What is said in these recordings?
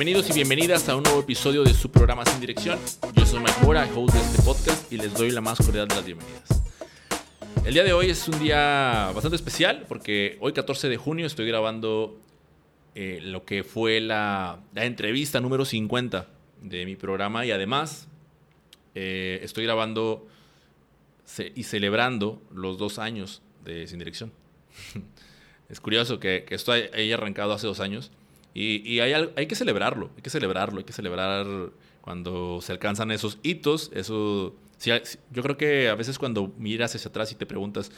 Bienvenidos y bienvenidas a un nuevo episodio de su programa Sin Dirección. Yo soy Mike Mora, host de este podcast, y les doy la más cordial de las bienvenidas. El día de hoy es un día bastante especial porque hoy 14 de junio estoy grabando eh, lo que fue la, la, entrevista número 50 de mi programa y además eh, estoy grabando y celebrando los dos años de Sin Dirección. es curioso que, que esto haya arrancado hace dos años y, hay, hay, que celebrarlo, hay que celebrarlo, hay que celebrar cuando se alcanzan esos hitos. Eso, yo creo que a veces cuando miras hacia atrás y te preguntas,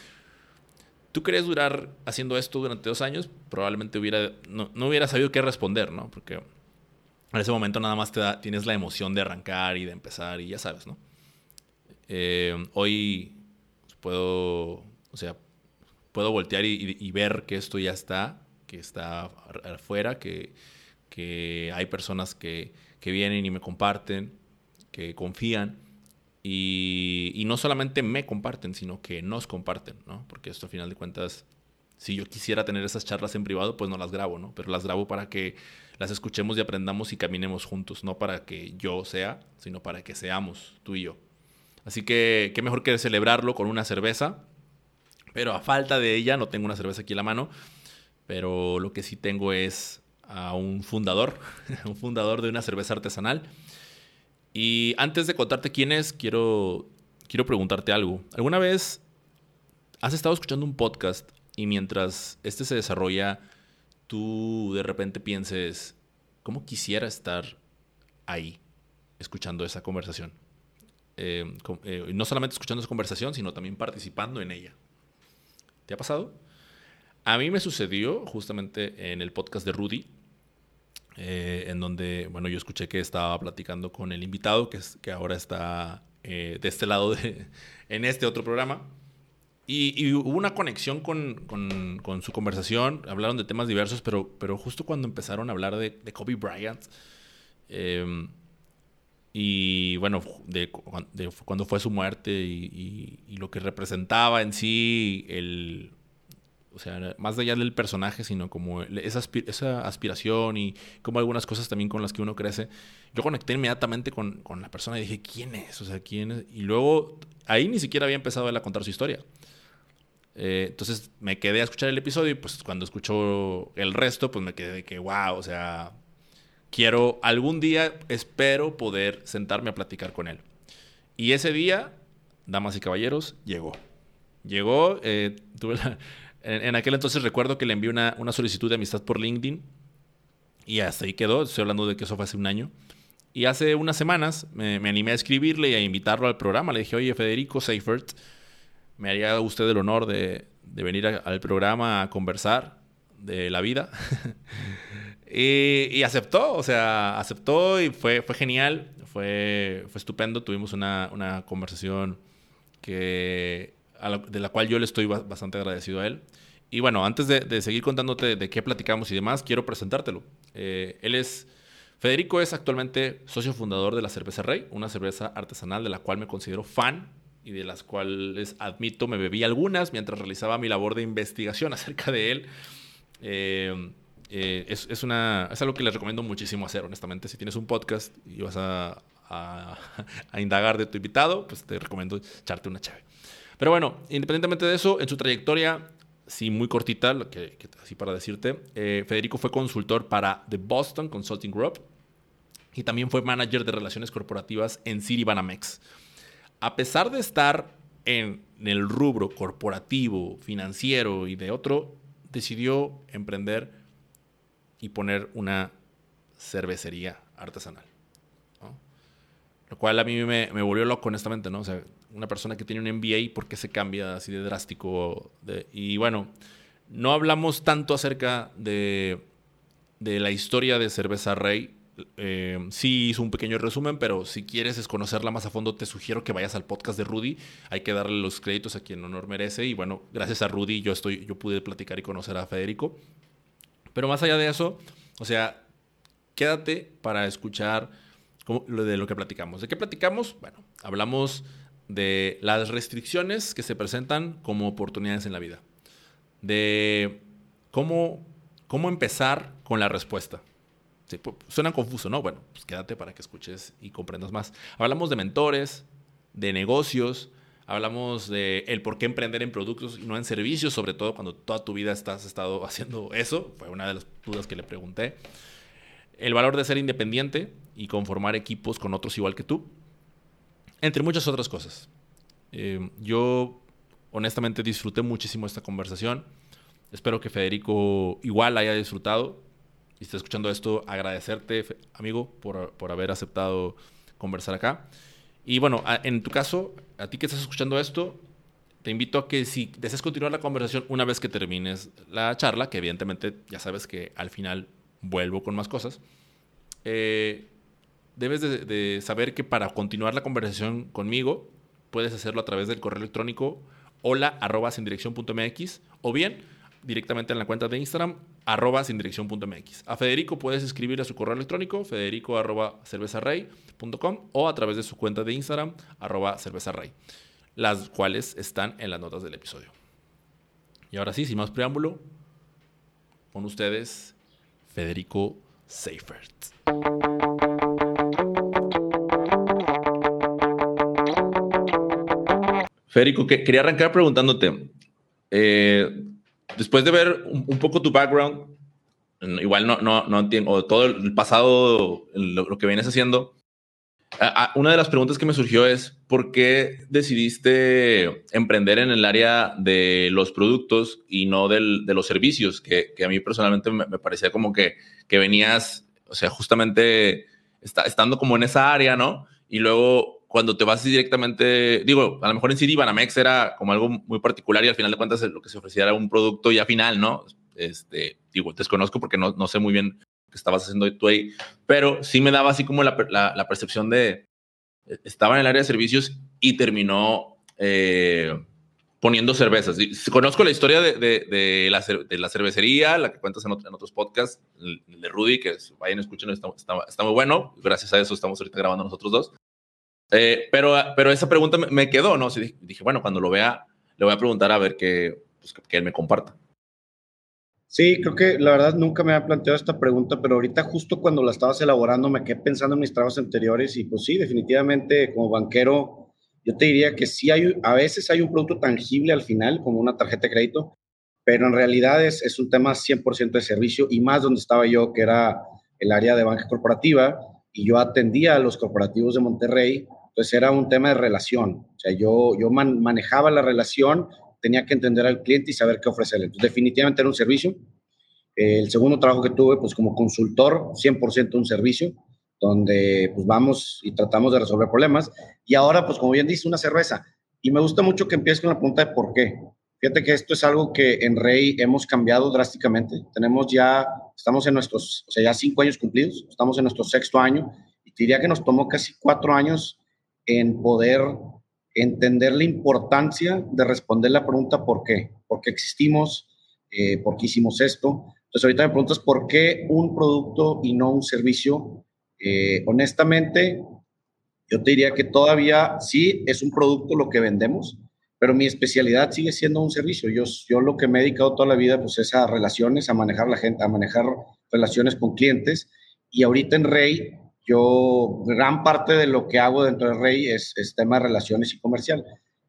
¿tú querías durar haciendo esto durante dos años? Probablemente hubiera, no, no hubiera sabido qué responder, ¿no? Porque en ese momento nada más te da, tienes la emoción de arrancar y de empezar y ya sabes, ¿no? Eh, hoy puedo, o sea, puedo voltear y, ver que esto ya está, que está afuera, que, que hay personas que, que, vienen y me comparten, que confían. Y, y, no solamente me comparten, sino que nos comparten, ¿no? Porque esto al final de cuentas, si yo quisiera tener esas charlas en privado, pues no las grabo, ¿no? Pero las grabo para que las escuchemos y aprendamos y caminemos juntos, no para que yo sea, sino para que seamos tú y yo. Así que qué mejor que celebrarlo con una cerveza. Pero a falta de ella, no tengo una cerveza aquí en la mano, pero lo que sí tengo es a un fundador, un fundador de una cerveza artesanal. Y antes de contarte quién es, quiero, quiero preguntarte algo. ¿Alguna vez has estado escuchando un podcast y mientras este se desarrolla, tú de repente pienses, ¿cómo quisiera estar ahí escuchando esa conversación? Eh, eh, no solamente escuchando esa conversación, sino también participando en ella. ¿Te ha pasado? A mí me sucedió justamente en el podcast de Rudy, eh, en donde, bueno, yo escuché que estaba platicando con el invitado, que, es, que ahora está de este lado de, en este otro programa. Y, hubo una conexión con, con, su conversación, hablaron de temas diversos, pero, pero justo cuando empezaron a hablar de, Kobe Bryant, eh, y bueno, de, cuando fue su muerte y, lo que representaba en sí, el, o sea, más allá del personaje, sino como esa, esa aspiración y como algunas cosas también con las que uno crece, yo conecté inmediatamente con, con, la persona y dije, ¿quién es? O sea, ¿quién es? Y luego ahí ni siquiera había empezado él a contar su historia. Eh, entonces me quedé a escuchar el episodio y pues cuando escucho el resto, pues me quedé de que, wow, o sea, quiero algún día, espero poder sentarme a platicar con él. Y ese día, damas y caballeros, llegó. Llegó, eh, tuve en, aquel entonces recuerdo que le envié una, una, solicitud de amistad por LinkedIn y hasta ahí quedó, estoy hablando de que eso fue hace un año. Y hace unas semanas me, animé a escribirle y a invitarlo al programa. Le dije, oye, Federico Seifert, me haría usted el honor de, de venir al programa a conversar de la vida. Y, aceptó, o sea, aceptó y fue, fue genial, fue, fue estupendo. Tuvimos una, una conversación que, de la cual yo le estoy bastante agradecido a él. Y bueno, antes de, seguir contándote de qué platicamos y demás, quiero presentártelo. Eh, él es, Federico es actualmente socio fundador de la Cerveza Rey, una cerveza artesanal de la cual me considero fan y de las cuales admito me bebí algunas mientras realizaba mi labor de investigación acerca de él. Eh, eh, es, es, una, es algo que les recomiendo muchísimo hacer, honestamente. Si tienes un podcast y vas a, a, indagar de tu invitado, pues te recomiendo echarte una chave. Pero bueno, independientemente de eso, en su trayectoria, sí, muy cortita, lo que, así para decirte, eh, Federico fue consultor para The Boston Consulting Group y también fue manager de relaciones corporativas en Citibanamex. A pesar de estar en el rubro corporativo, financiero y de otro, decidió emprender y poner una cervecería artesanal. Lo cual a mí me, me, volvió loco, honestamente, ¿no? O sea, una persona que tiene un MBA, ¿por qué se cambia así de drástico? y bueno, no hablamos tanto acerca de, de la historia de Cerveza Rey. Eh, sí hizo un pequeño resumen, pero si quieres conocerla más a fondo, te sugiero que vayas al podcast de Rudy. Hay que darle los créditos a quien honor merece. Y bueno, gracias a Rudy yo, estoy, yo pude platicar y conocer a Federico. Pero más allá de eso, o sea, quédate para escuchar de lo que platicamos. ¿De qué platicamos? Bueno, hablamos de las restricciones que se presentan como oportunidades en la vida. De cómo, cómo empezar con la respuesta. suena confuso, ¿no? Bueno, pues quédate para que escuches y comprendas más. Hablamos de mentores, de negocios, hablamos de el por qué emprender en productos y no en servicios, sobre todo cuando toda tu vida estás estado haciendo eso, fue una de las dudas que le pregunté. El valor de ser independiente y conformar equipos con otros igual que tú, entre muchas otras cosas. Eh, yo honestamente disfruté muchísimo esta conversación. Espero que Federico igual haya disfrutado y esté escuchando esto. Agradecerte, amigo, por, por haber aceptado conversar acá. Y bueno, en tu caso, a ti que estás escuchando esto, te invito a que si deseas continuar la conversación una vez que termines la charla, que evidentemente ya sabes que al final vuelvo con más cosas, eh, debes de, saber que para continuar la conversación conmigo, puedes hacerlo a través del correo electrónico hola arroba sin dirección punto mx, o bien directamente en la cuenta de Instagram arroba sin dirección punto mx. A Federico puedes escribir a su correo electrónico federico arroba cervezarrey.com o a través de su cuenta de Instagram arroba las cuales están en las notas del episodio. Y ahora sí, sin más preámbulo, con ustedes Federico Seifert. Federico, que, quería arrancar preguntándote, eh, después de ver un, poco tu background, igual no, no, no entiendo, todo el pasado, lo, que vienes haciendo, una de las preguntas que me surgió es, ¿por qué decidiste emprender en el área de los productos y no del, de los servicios? Que, a mí personalmente me, parecía como que, que venías, o sea, justamente está, estando como en esa área, ¿no? Y luego cuando te vas directamente, digo, a lo mejor en CD Banamex era como algo muy particular y al final de cuentas lo que se ofrecía era un producto ya final, ¿no? Este, digo, desconozco porque no, no sé muy bien qué estabas haciendo tú ahí, pero sí me daba así como la, la, percepción de, estaba en el área de servicios y terminó eh, poniendo cervezas. Conozco la historia de, de, la, de, la, cervecería, la que cuentas en, en otros podcasts, el, de Rudy, que vayan está, está, está, muy bueno. Gracias a eso estamos ahorita grabando nosotros dos. Eh, pero, pero esa pregunta me, quedó, ¿no? dije, bueno, cuando lo vea, le voy a preguntar a ver que, pues, que él me comparta. Sí, creo que la verdad nunca me había planteado esta pregunta, pero ahorita justo cuando la estabas elaborando me quedé pensando en mis trabajos anteriores y pues sí, definitivamente como banquero, yo te diría que sí hay, a veces hay un producto tangible al final, como una tarjeta de crédito, pero en realidad es, es un tema 100% de servicio y más donde estaba yo, que era el área de banca corporativa, y yo atendía a los corporativos de Monterrey entonces era un tema de relación. O sea, yo, yo manejaba la relación, tenía que entender al cliente y saber qué ofrecerle. Entonces, definitivamente era un servicio. el segundo trabajo que tuve, pues como consultor, 100% un servicio, donde pues vamos y tratamos de resolver problemas. Y ahora, pues como bien dice, una cerveza. Y me gusta mucho que empieces con la pregunta de por qué. Fíjate que esto es algo que en Rey hemos cambiado drásticamente. Tenemos ya, estamos en nuestros, o sea, ya cinco años cumplidos, estamos en nuestro sexto año y diría que nos tomó casi cuatro años en poder entender la importancia de responder la pregunta ¿por qué? ¿Por qué existimos? Eh, ¿Por qué hicimos esto? Entonces ahorita me preguntas ¿por qué un producto y no un servicio? Eh, honestamente, yo te diría que todavía sí es un producto lo que vendemos, pero mi especialidad sigue siendo un servicio. Yo, yo lo que me he dedicado toda la vida pues es a relaciones, a manejar la gente, a manejar relaciones con clientes. Y ahorita en Rey yo, gran parte de lo que hago dentro de Rey es, tema de relaciones y comercial.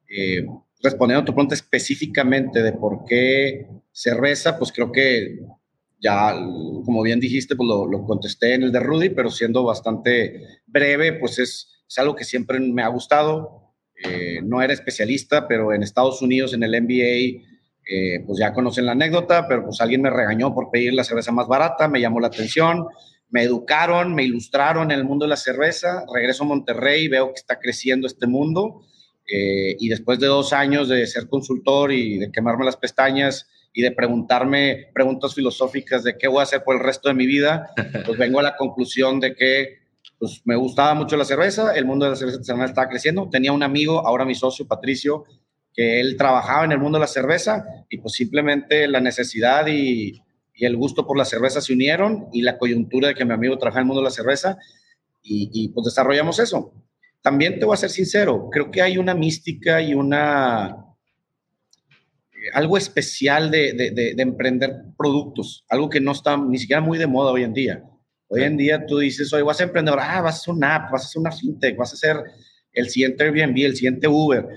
Eh, respondiendo a tu pregunta específicamente de por qué cerveza, pues creo que ya, como bien dijiste, pues lo, contesté en el de Rudy, pero siendo bastante breve, pues es, algo que siempre me ha gustado. Eh, no era especialista, pero en Estados Unidos, en el NBA, eh, pues ya conocen la anécdota, pero pues alguien me regañó por pedir la cerveza más barata, me llamó la atención me educaron, me ilustraron en el mundo de la cerveza, regreso a Monterrey, veo que está creciendo este mundo eh, y después de dos años de ser consultor y de quemarme las pestañas y de preguntarme preguntas filosóficas de qué voy a hacer por el resto de mi vida, pues vengo a la conclusión de que pues, me gustaba mucho la cerveza, el mundo de la cerveza artesanal estaba creciendo, tenía un amigo, ahora mi socio Patricio, que él trabajaba en el mundo de la cerveza y pues simplemente la necesidad y y el gusto por la cerveza se unieron y la coyuntura de que mi amigo trabaja en el mundo de la cerveza y, pues desarrollamos eso. También te voy a ser sincero, creo que hay una mística y una eh, algo especial de, de, emprender productos, algo que no está ni siquiera muy de moda hoy en día. Hoy en día tú dices, oye, vas a emprendedor, ah, vas a hacer una app, vas a hacer una fintech, vas a hacer el siguiente Airbnb, el siguiente Uber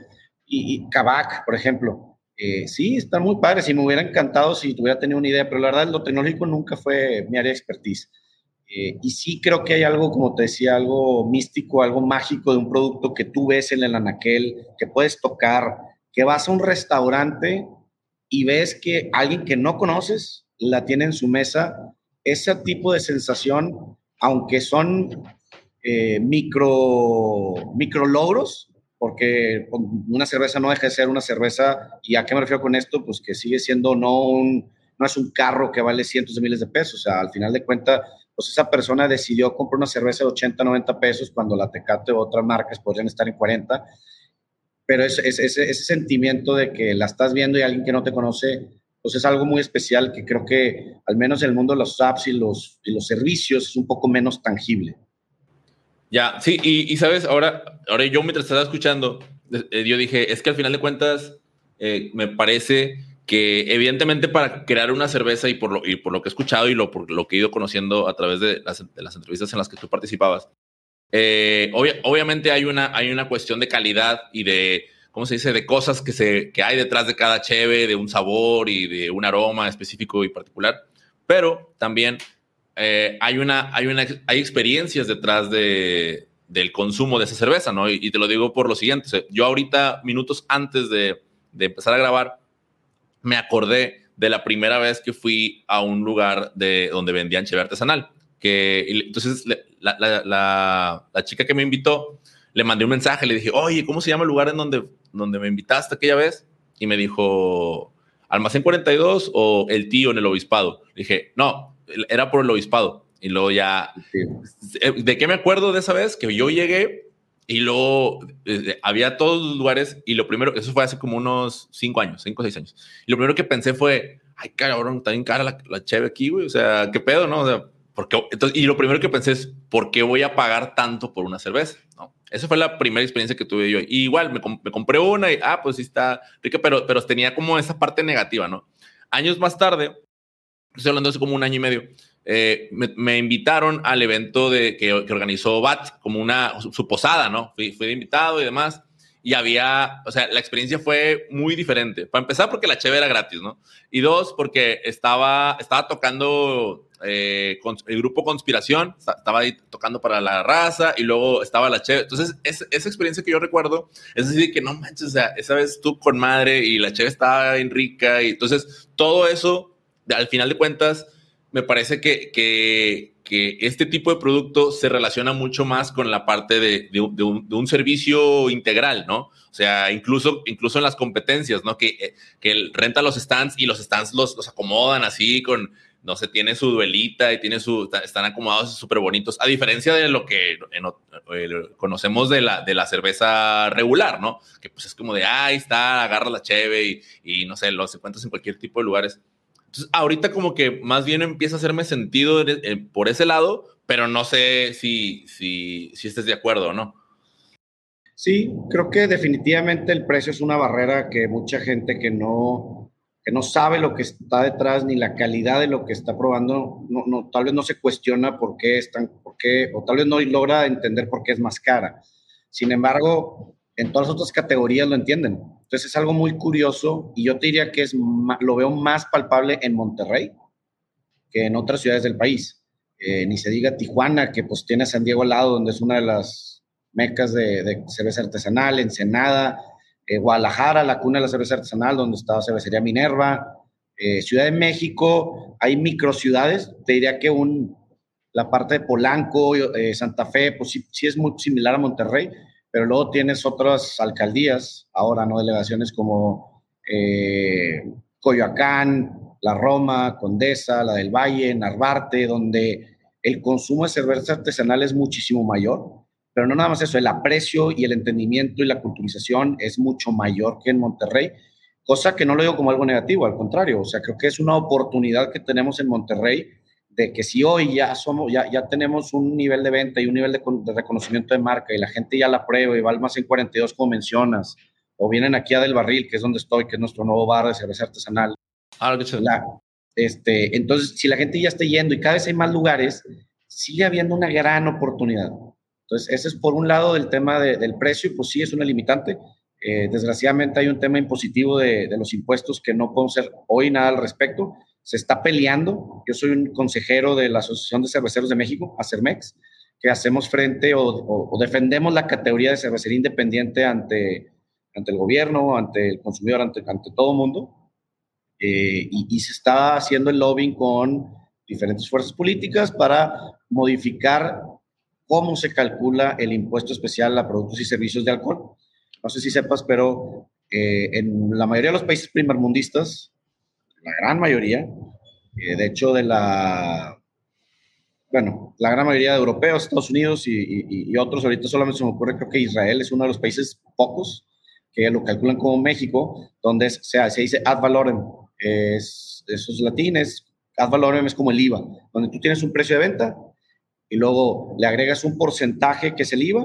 y, y Kavak, por ejemplo. Eh, sí, está muy padre. Si me hubiera encantado, si tuviera tenido una idea, pero la verdad, lo tecnológico nunca fue mi área de expertise. Eh, y sí creo que hay algo, como te decía, algo místico, algo mágico de un producto que tú ves en el anaquel, que puedes tocar, que vas a un restaurante y ves que alguien que no conoces la tiene en su mesa. Ese tipo de sensación, aunque son eh, micro, micro logros, porque una cerveza no deja de ser una cerveza, y a qué me refiero con esto, pues que sigue siendo no un, no es un carro que vale cientos de miles de pesos, o sea, al final de cuentas pues esa persona decidió comprar una cerveza de 80, 90 pesos cuando la Tecate o otras marcas podrían estar en 40. Pero ese, ese, sentimiento de que la estás viendo y alguien que no te conoce, pues es algo muy especial que creo que al menos en el mundo de los apps y los, y los servicios es un poco menos tangible. Ya, sí, y, y sabes, ahora, ahora yo mientras estaba escuchando, eh, yo dije, es que al final de cuentas, eh, me parece que evidentemente para crear una cerveza y por lo, y por lo que he escuchado y lo, por lo que he ido conociendo a través de las, entrevistas en las que tú participabas, eh, obviamente hay una, hay una cuestión de calidad y de, ¿cómo se dice?, de cosas que, se, que hay detrás de cada cheve, de un sabor y de un aroma específico y particular, pero también eh, hay, una, hay, una, hay experiencias detrás de, del consumo de esa cerveza, ¿no? Y, te lo digo por lo siguiente, yo ahorita, minutos antes de, de empezar a grabar, me acordé de la primera vez que fui a un lugar de donde vendían cheve artesanal. Que, entonces, la, la, la, chica que me invitó, le mandé un mensaje, le dije, oye, ¿cómo se llama el lugar en donde, donde me invitaste aquella vez? Y me dijo, Almacén 42 o El Tío en el Obispado. Le dije, no, era por el Obispado. Y luego ya, ¿de qué me acuerdo de esa vez? Que yo llegué y luego eh, había todos los lugares y lo primero, eso fue hace como unos cinco años, cinco o seis años. Y lo primero que pensé fue, ay, cabrón, está bien cara la, la cheve aquí, güey. O sea, ¿qué pedo, no? O sea, ¿por qué? Entonces, y lo primero que pensé es, ¿por qué voy a pagar tanto por una cerveza? ¿No? Esa fue la primera experiencia que tuve yo. Y igual, me, me compré una y, ah, pues sí está rica, pero, pero tenía como esa parte negativa, ¿no? Años más tarde, estoy hablando hace como un año y medio, eh, me, invitaron al evento de, que, organizó BAT, como una, su, posada, ¿no? Fui, fui, invitado y demás. Y había, o sea, la experiencia fue muy diferente. Para empezar, porque la cheve era gratis, ¿no? Y dos, porque estaba, estaba tocando eh, con, el grupo Conspiración, estaba ahí tocando para la raza y luego estaba la cheve. Entonces, esa experiencia que yo recuerdo es decir, que no manches, o sea, esa vez tú con madre y la cheve estaba bien rica. Y entonces, todo eso, al final de cuentas, me parece que, que, que, este tipo de producto se relaciona mucho más con la parte de, un, servicio integral, ¿no? O sea, incluso, incluso en las competencias, ¿no? Que, eh, que renta los stands y los stands los, los acomodan así con, no sé, tiene su duelita y tiene su, están acomodados súper bonitos, a diferencia de lo que conocemos de la, de la cerveza regular, ¿no? Que pues es como de, ahí está, agarra la cheve y, y no sé, lo encuentras en cualquier tipo de lugares. Entonces, ahorita como que más bien empieza a hacerme sentido por ese lado, pero no sé si, si, si estés de acuerdo o no. Sí, creo que definitivamente el precio es una barrera que mucha gente que no, que no sabe lo que está detrás ni la calidad de lo que está probando, no, no, tal vez no se cuestiona por qué están, por qué, o tal vez no logra entender por qué es más cara. Sin embargo, en todas las otras categorías lo entienden. Entonces es algo muy curioso y yo te diría que es, lo veo más palpable en Monterrey que en otras ciudades del país. Eh, ni se diga Tijuana, que pues tiene San Diego al lado, donde es una de las mecas de, cerveza artesanal, Ensenada, eh, Guadalajara, la cuna de la cerveza artesanal, donde está cervecería Minerva, eh, Ciudad de México, hay microciudades, te diría que un, la parte de Polanco, Santa Fe, pues sí es muy similar a Monterrey, pero luego tienes otras alcaldías, ahora, ¿no? Delegaciones como eh, Coyoacán, La Roma, Condesa, la del Valle, Narvarte, donde el consumo de cerveza artesanal es muchísimo mayor, pero no nada más eso, el aprecio y el entendimiento y la culturización es mucho mayor que en Monterrey, cosa que no lo digo como algo negativo, al contrario, o sea, creo que es una oportunidad que tenemos en Monterrey de que si hoy ya somos, ya, ya tenemos un nivel de venta y un nivel de, reconocimiento de marca y la gente ya la prueba y va al más en 42 como mencionas, o vienen aquí a Del Barril, que es donde estoy, que es nuestro nuevo bar de cerveza artesanal. Ah, la, este, entonces, si la gente ya está yendo y cada vez hay más lugares, sigue habiendo una gran oportunidad. Entonces, ese es por un lado del tema del precio, pues sí es una limitante. Eh, desgraciadamente hay un tema impositivo de, de, los impuestos que no podemos hacer hoy nada al respecto. Se está peleando. Yo soy un consejero de la Asociación de Cerveceros de México, ACERMEX, que hacemos frente o, defendemos la categoría de cervecería independiente ante, ante el gobierno, ante el consumidor, ante, ante todo el mundo. Eh, y, y, se está haciendo el lobbying con diferentes fuerzas políticas para modificar cómo se calcula el impuesto especial a productos y servicios de alcohol. No sé si sepas, pero eh, en la mayoría de los países primermundistas, la gran mayoría, eh, de hecho de la, bueno, la gran mayoría de europeos, Estados Unidos y, y, otros, ahorita solamente se me ocurre, creo que Israel es uno de los países pocos que lo calculan como México, donde se, se dice ad valorem, es, esos latines, ad valorem es como el IVA, donde tú tienes un precio de venta y luego le agregas un porcentaje que es el IVA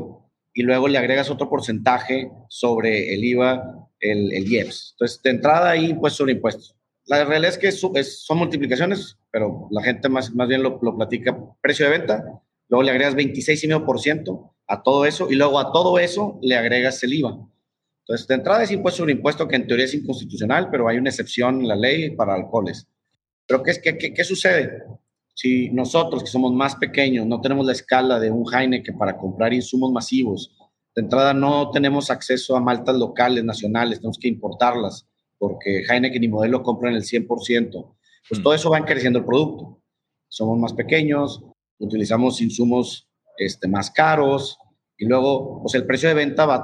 y luego le agregas otro porcentaje sobre el IVA, el, el IEPS. Entonces, de entrada ahí impuestos sobre impuestos. La realidad es que son multiplicaciones, pero la gente más, más bien lo, platica precio de venta, luego le agregas 26,5% a todo eso y luego a todo eso le agregas el IVA. Entonces, de entrada es impuesto sobre impuesto que en teoría es inconstitucional, pero hay una excepción en la ley para alcoholes. Pero ¿qué, qué, qué sucede? Si nosotros, que somos más pequeños, no tenemos la escala de un Heineken para comprar insumos masivos, de entrada no tenemos acceso a maltas locales, nacionales, tenemos que importarlas, porque Heineken y Modelo compran el 100%, pues mm. todo eso va encareciendo el producto. Somos más pequeños, utilizamos insumos este, más caros, y luego, pues el precio de venta va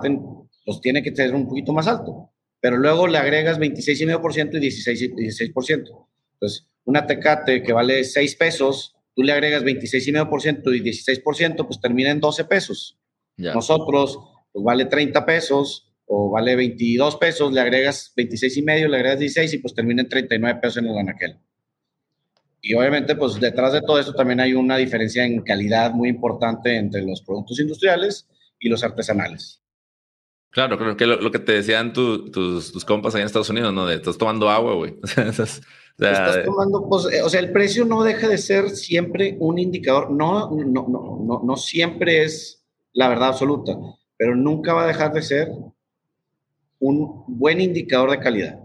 los tiene que tener un poquito más alto, pero luego le agregas 26,5% y 16%. 16%. Entonces, una tecate que vale 6 pesos, tú le agregas 26,5% y 16%, pues termina en 12 pesos. Nosotros, pues vale 30 pesos o vale 22 pesos, le agregas 26 y medio, le agregas 16 y pues termina en 39 pesos en el anaquel. Y obviamente, pues detrás de todo esto también hay una diferencia en calidad muy importante entre los productos industriales y los artesanales. Claro, creo que lo, que te decían tus, tus, compas allá en Estados Unidos, ¿no? De estás tomando agua, güey. Estás tomando, pues, eh, o sea, el precio no deja de ser siempre un indicador, no, no, no, no, no siempre es la verdad absoluta, pero nunca va a dejar de ser un buen indicador de calidad.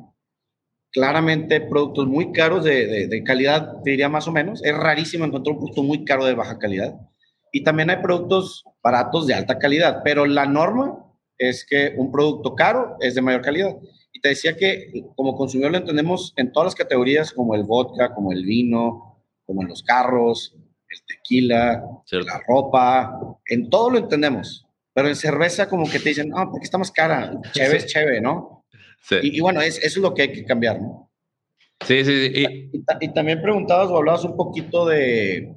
Claramente, productos muy caros de, de, calidad, te diría más o menos. Es rarísimo encontrar un producto muy caro de baja calidad. Y también hay productos baratos de alta calidad, pero la norma es que un producto caro es de mayor calidad te decía que como consumidor lo entendemos en todas las categorías, como el vodka, como el vino, como en los carros, el tequila, la ropa, en todo lo entendemos. Pero en cerveza como que te dicen, ah, porque está más cara, chévere es chévere, ¿no? Sí. Y, bueno, es, eso es lo que hay que cambiar, ¿no? Sí, sí, sí. Y, y, también preguntabas o hablabas un poquito de,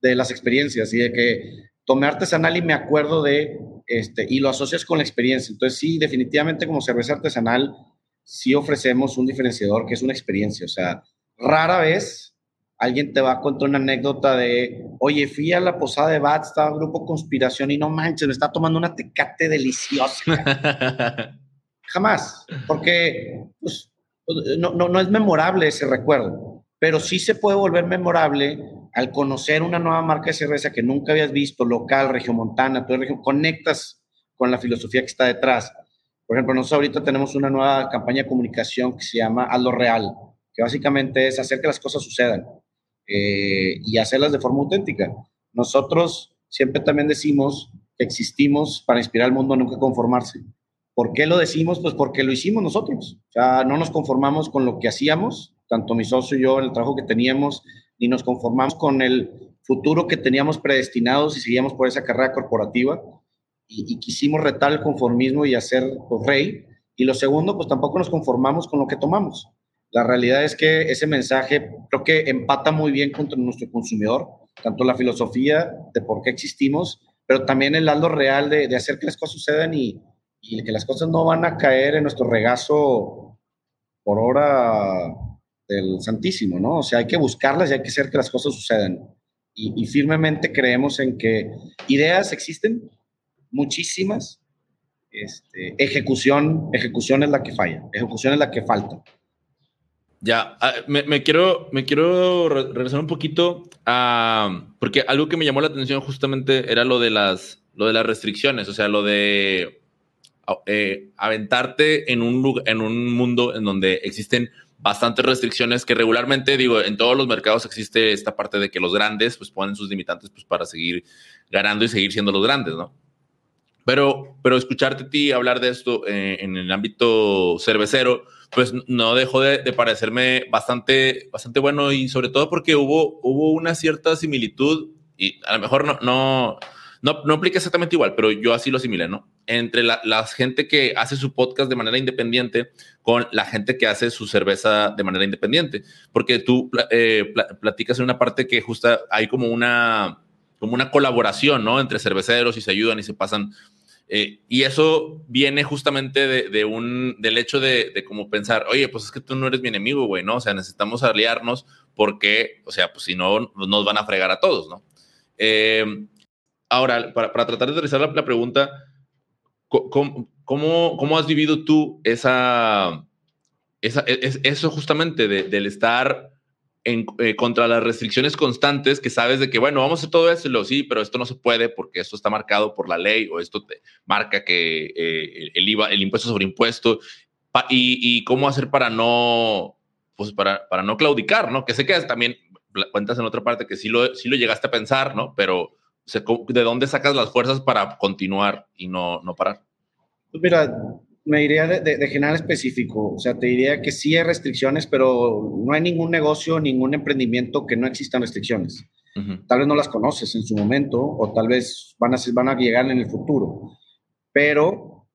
de las experiencias y de que tomé artesanal y me acuerdo de este, y lo asocias con la experiencia. Entonces, sí, definitivamente como cerveza artesanal, sí ofrecemos un diferenciador que es una experiencia. O sea, rara vez alguien te va a contar una anécdota de, oye, fui a la posada de Bat, estaba grupo conspiración y no manches, me está tomando una tecate deliciosa. Jamás, porque pues, no, no, no es memorable ese recuerdo, pero sí se puede volver memorable al conocer una nueva marca de cerveza que nunca habías visto, local, regiomontana, toda región, conectas con la filosofía que está detrás. Por ejemplo, nosotros ahorita tenemos una nueva campaña de comunicación que se llama A lo Real, que básicamente es hacer que las cosas sucedan eh, y hacerlas de forma auténtica. Nosotros siempre también decimos que existimos para inspirar al mundo a nunca conformarse. ¿Por qué lo decimos? Pues porque lo hicimos nosotros. O sea, no nos conformamos con lo que hacíamos, tanto mi socio y yo, el trabajo que teníamos, ni nos conformamos con el futuro que teníamos predestinados y seguíamos por esa carrera corporativa y, quisimos retar el conformismo y hacer pues, rey. Y lo segundo, pues tampoco nos conformamos con lo que tomamos. La realidad es que ese mensaje creo que empata muy bien contra nuestro consumidor, tanto la filosofía de por qué existimos, pero también el lado real de, de hacer que las cosas sucedan y, y que las cosas no van a caer en nuestro regazo por hora del Santísimo, ¿no? O sea, hay que buscarlas y hay que hacer que las cosas sucedan. Y, firmemente creemos en que ideas existen, muchísimas, este, ejecución, ejecución es la que falla, ejecución es la que falta. Ya, ah, me, quiero, me quiero regresar un poquito a, porque algo que me llamó la atención justamente era lo de las, lo de las restricciones, o sea, lo de eh, aventarte en un, en un mundo en donde existen bastantes restricciones que regularmente, digo, en todos los mercados existe esta parte de que los grandes pues ponen sus limitantes pues para seguir ganando y seguir siendo los grandes, ¿no? Pero, pero escucharte a ti hablar de esto eh, en el ámbito cervecero, pues no dejó de, parecerme bastante, bastante bueno y sobre todo porque hubo, hubo una cierta similitud y a lo mejor no, no, no, no aplica exactamente igual, pero yo así lo asimilé, ¿no? Entre la, gente que hace su podcast de manera independiente con la gente que hace su cerveza de manera independiente, porque tú eh, platicas en una parte que justo hay como una, como una colaboración, ¿no? Entre cerveceros y se ayudan y se pasan eh, y eso viene justamente de, un, del hecho de, de, como pensar, oye, pues es que tú no eres mi enemigo, güey, ¿no? O sea, necesitamos aliarnos porque, o sea, pues si no, nos van a fregar a todos, ¿no? Eh, ahora, para, para, tratar de realizar la, pregunta, ¿cómo, cómo, has vivido tú esa, esa eso justamente del estar en, eh, contra las restricciones constantes que sabes de que, bueno, vamos a hacer todo eso, sí, pero esto no se puede porque esto está marcado por la ley o esto te marca que eh, el IVA, el impuesto sobre impuesto, y, cómo hacer para no, pues para, para no claudicar, ¿no? Que sé que también cuentas en otra parte que sí lo, sí lo llegaste a pensar, ¿no? Pero ¿de dónde sacas las fuerzas para continuar y no, no parar? Pues mira, me diría de, general específico, o sea, te diría que sí hay restricciones, pero no hay ningún negocio, ningún emprendimiento que no existan restricciones. Tal vez no las conoces en su momento o tal vez van a, van a llegar en el futuro, pero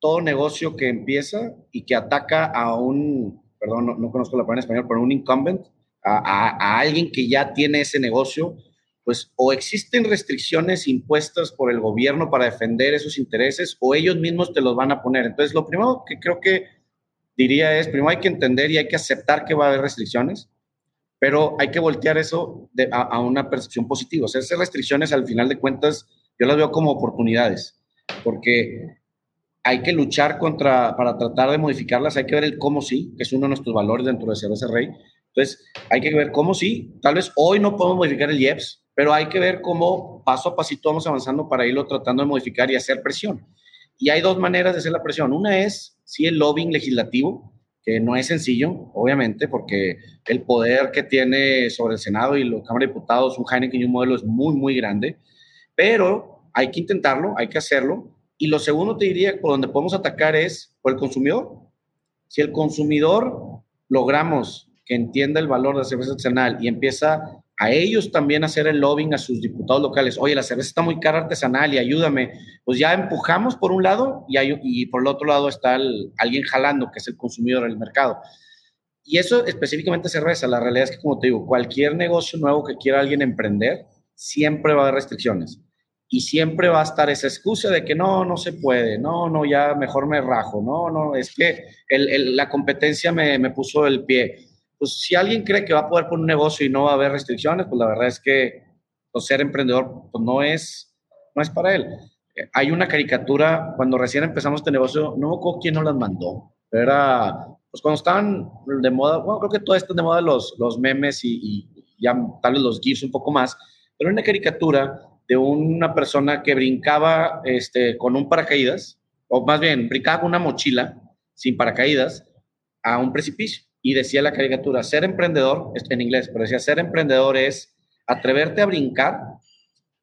todo negocio que empieza y que ataca a un, perdón, no, conozco la palabra en español, pero un incumbent, a alguien que ya tiene ese negocio, pues o existen restricciones impuestas por el gobierno para defender esos intereses o ellos mismos te los van a poner. Entonces, lo primero que creo que diría es, primero hay que entender y hay que aceptar que va a haber restricciones, pero hay que voltear eso a, una percepción positiva. O sea, esas restricciones al final de cuentas yo las veo como oportunidades, porque hay que luchar contra, para tratar de modificarlas, hay que ver el cómo sí, que es uno de nuestros valores dentro de Cerveza. Entonces, hay que ver cómo sí. Tal vez hoy no podemos modificar el IEPS, pero hay que ver cómo paso a pasito vamos avanzando para irlo tratando de modificar y hacer presión. Y hay dos maneras de hacer la presión. Una es, sí, el lobbying legislativo, que no es sencillo, obviamente, porque el poder que tiene sobre el Senado y la Cámara de Diputados, un Heineken y un modelo es muy, muy grande, pero hay que intentarlo, hay que hacerlo. Y lo segundo te diría, por donde podemos atacar es por el consumidor. Si el consumidor logramos que entienda el valor de la cerveza artesanal y empieza a ellos también hacer el lobbying a sus diputados locales. Oye, la cerveza está muy cara artesanal y ayúdame. Pues ya empujamos por un lado y, por el otro lado está alguien jalando, que es el consumidor del mercado. Y eso específicamente cerveza. La realidad es que, como te digo, cualquier negocio nuevo que quiera alguien emprender, siempre va a haber restricciones. Y siempre va a estar esa excusa de que no, no se puede, no, no, ya mejor me rajo, no, no, es que la competencia me, me puso el pie pues si alguien cree que va a poder poner un negocio y no va a haber restricciones, pues la verdad es que pues, ser emprendedor pues, no, es, no es para él. Hay una caricatura, cuando recién empezamos este negocio, no me acuerdo quién nos las mandó, era, pues cuando estaban de moda, bueno, creo que todo esto de moda los, los memes y, y ya tal vez los GIFs un poco más, pero una caricatura de una persona que brincaba este, con un paracaídas, o más bien, brincaba con una mochila sin paracaídas a un precipicio y decía la caricatura, ser emprendedor, en inglés, pero decía, ser emprendedor es atreverte a brincar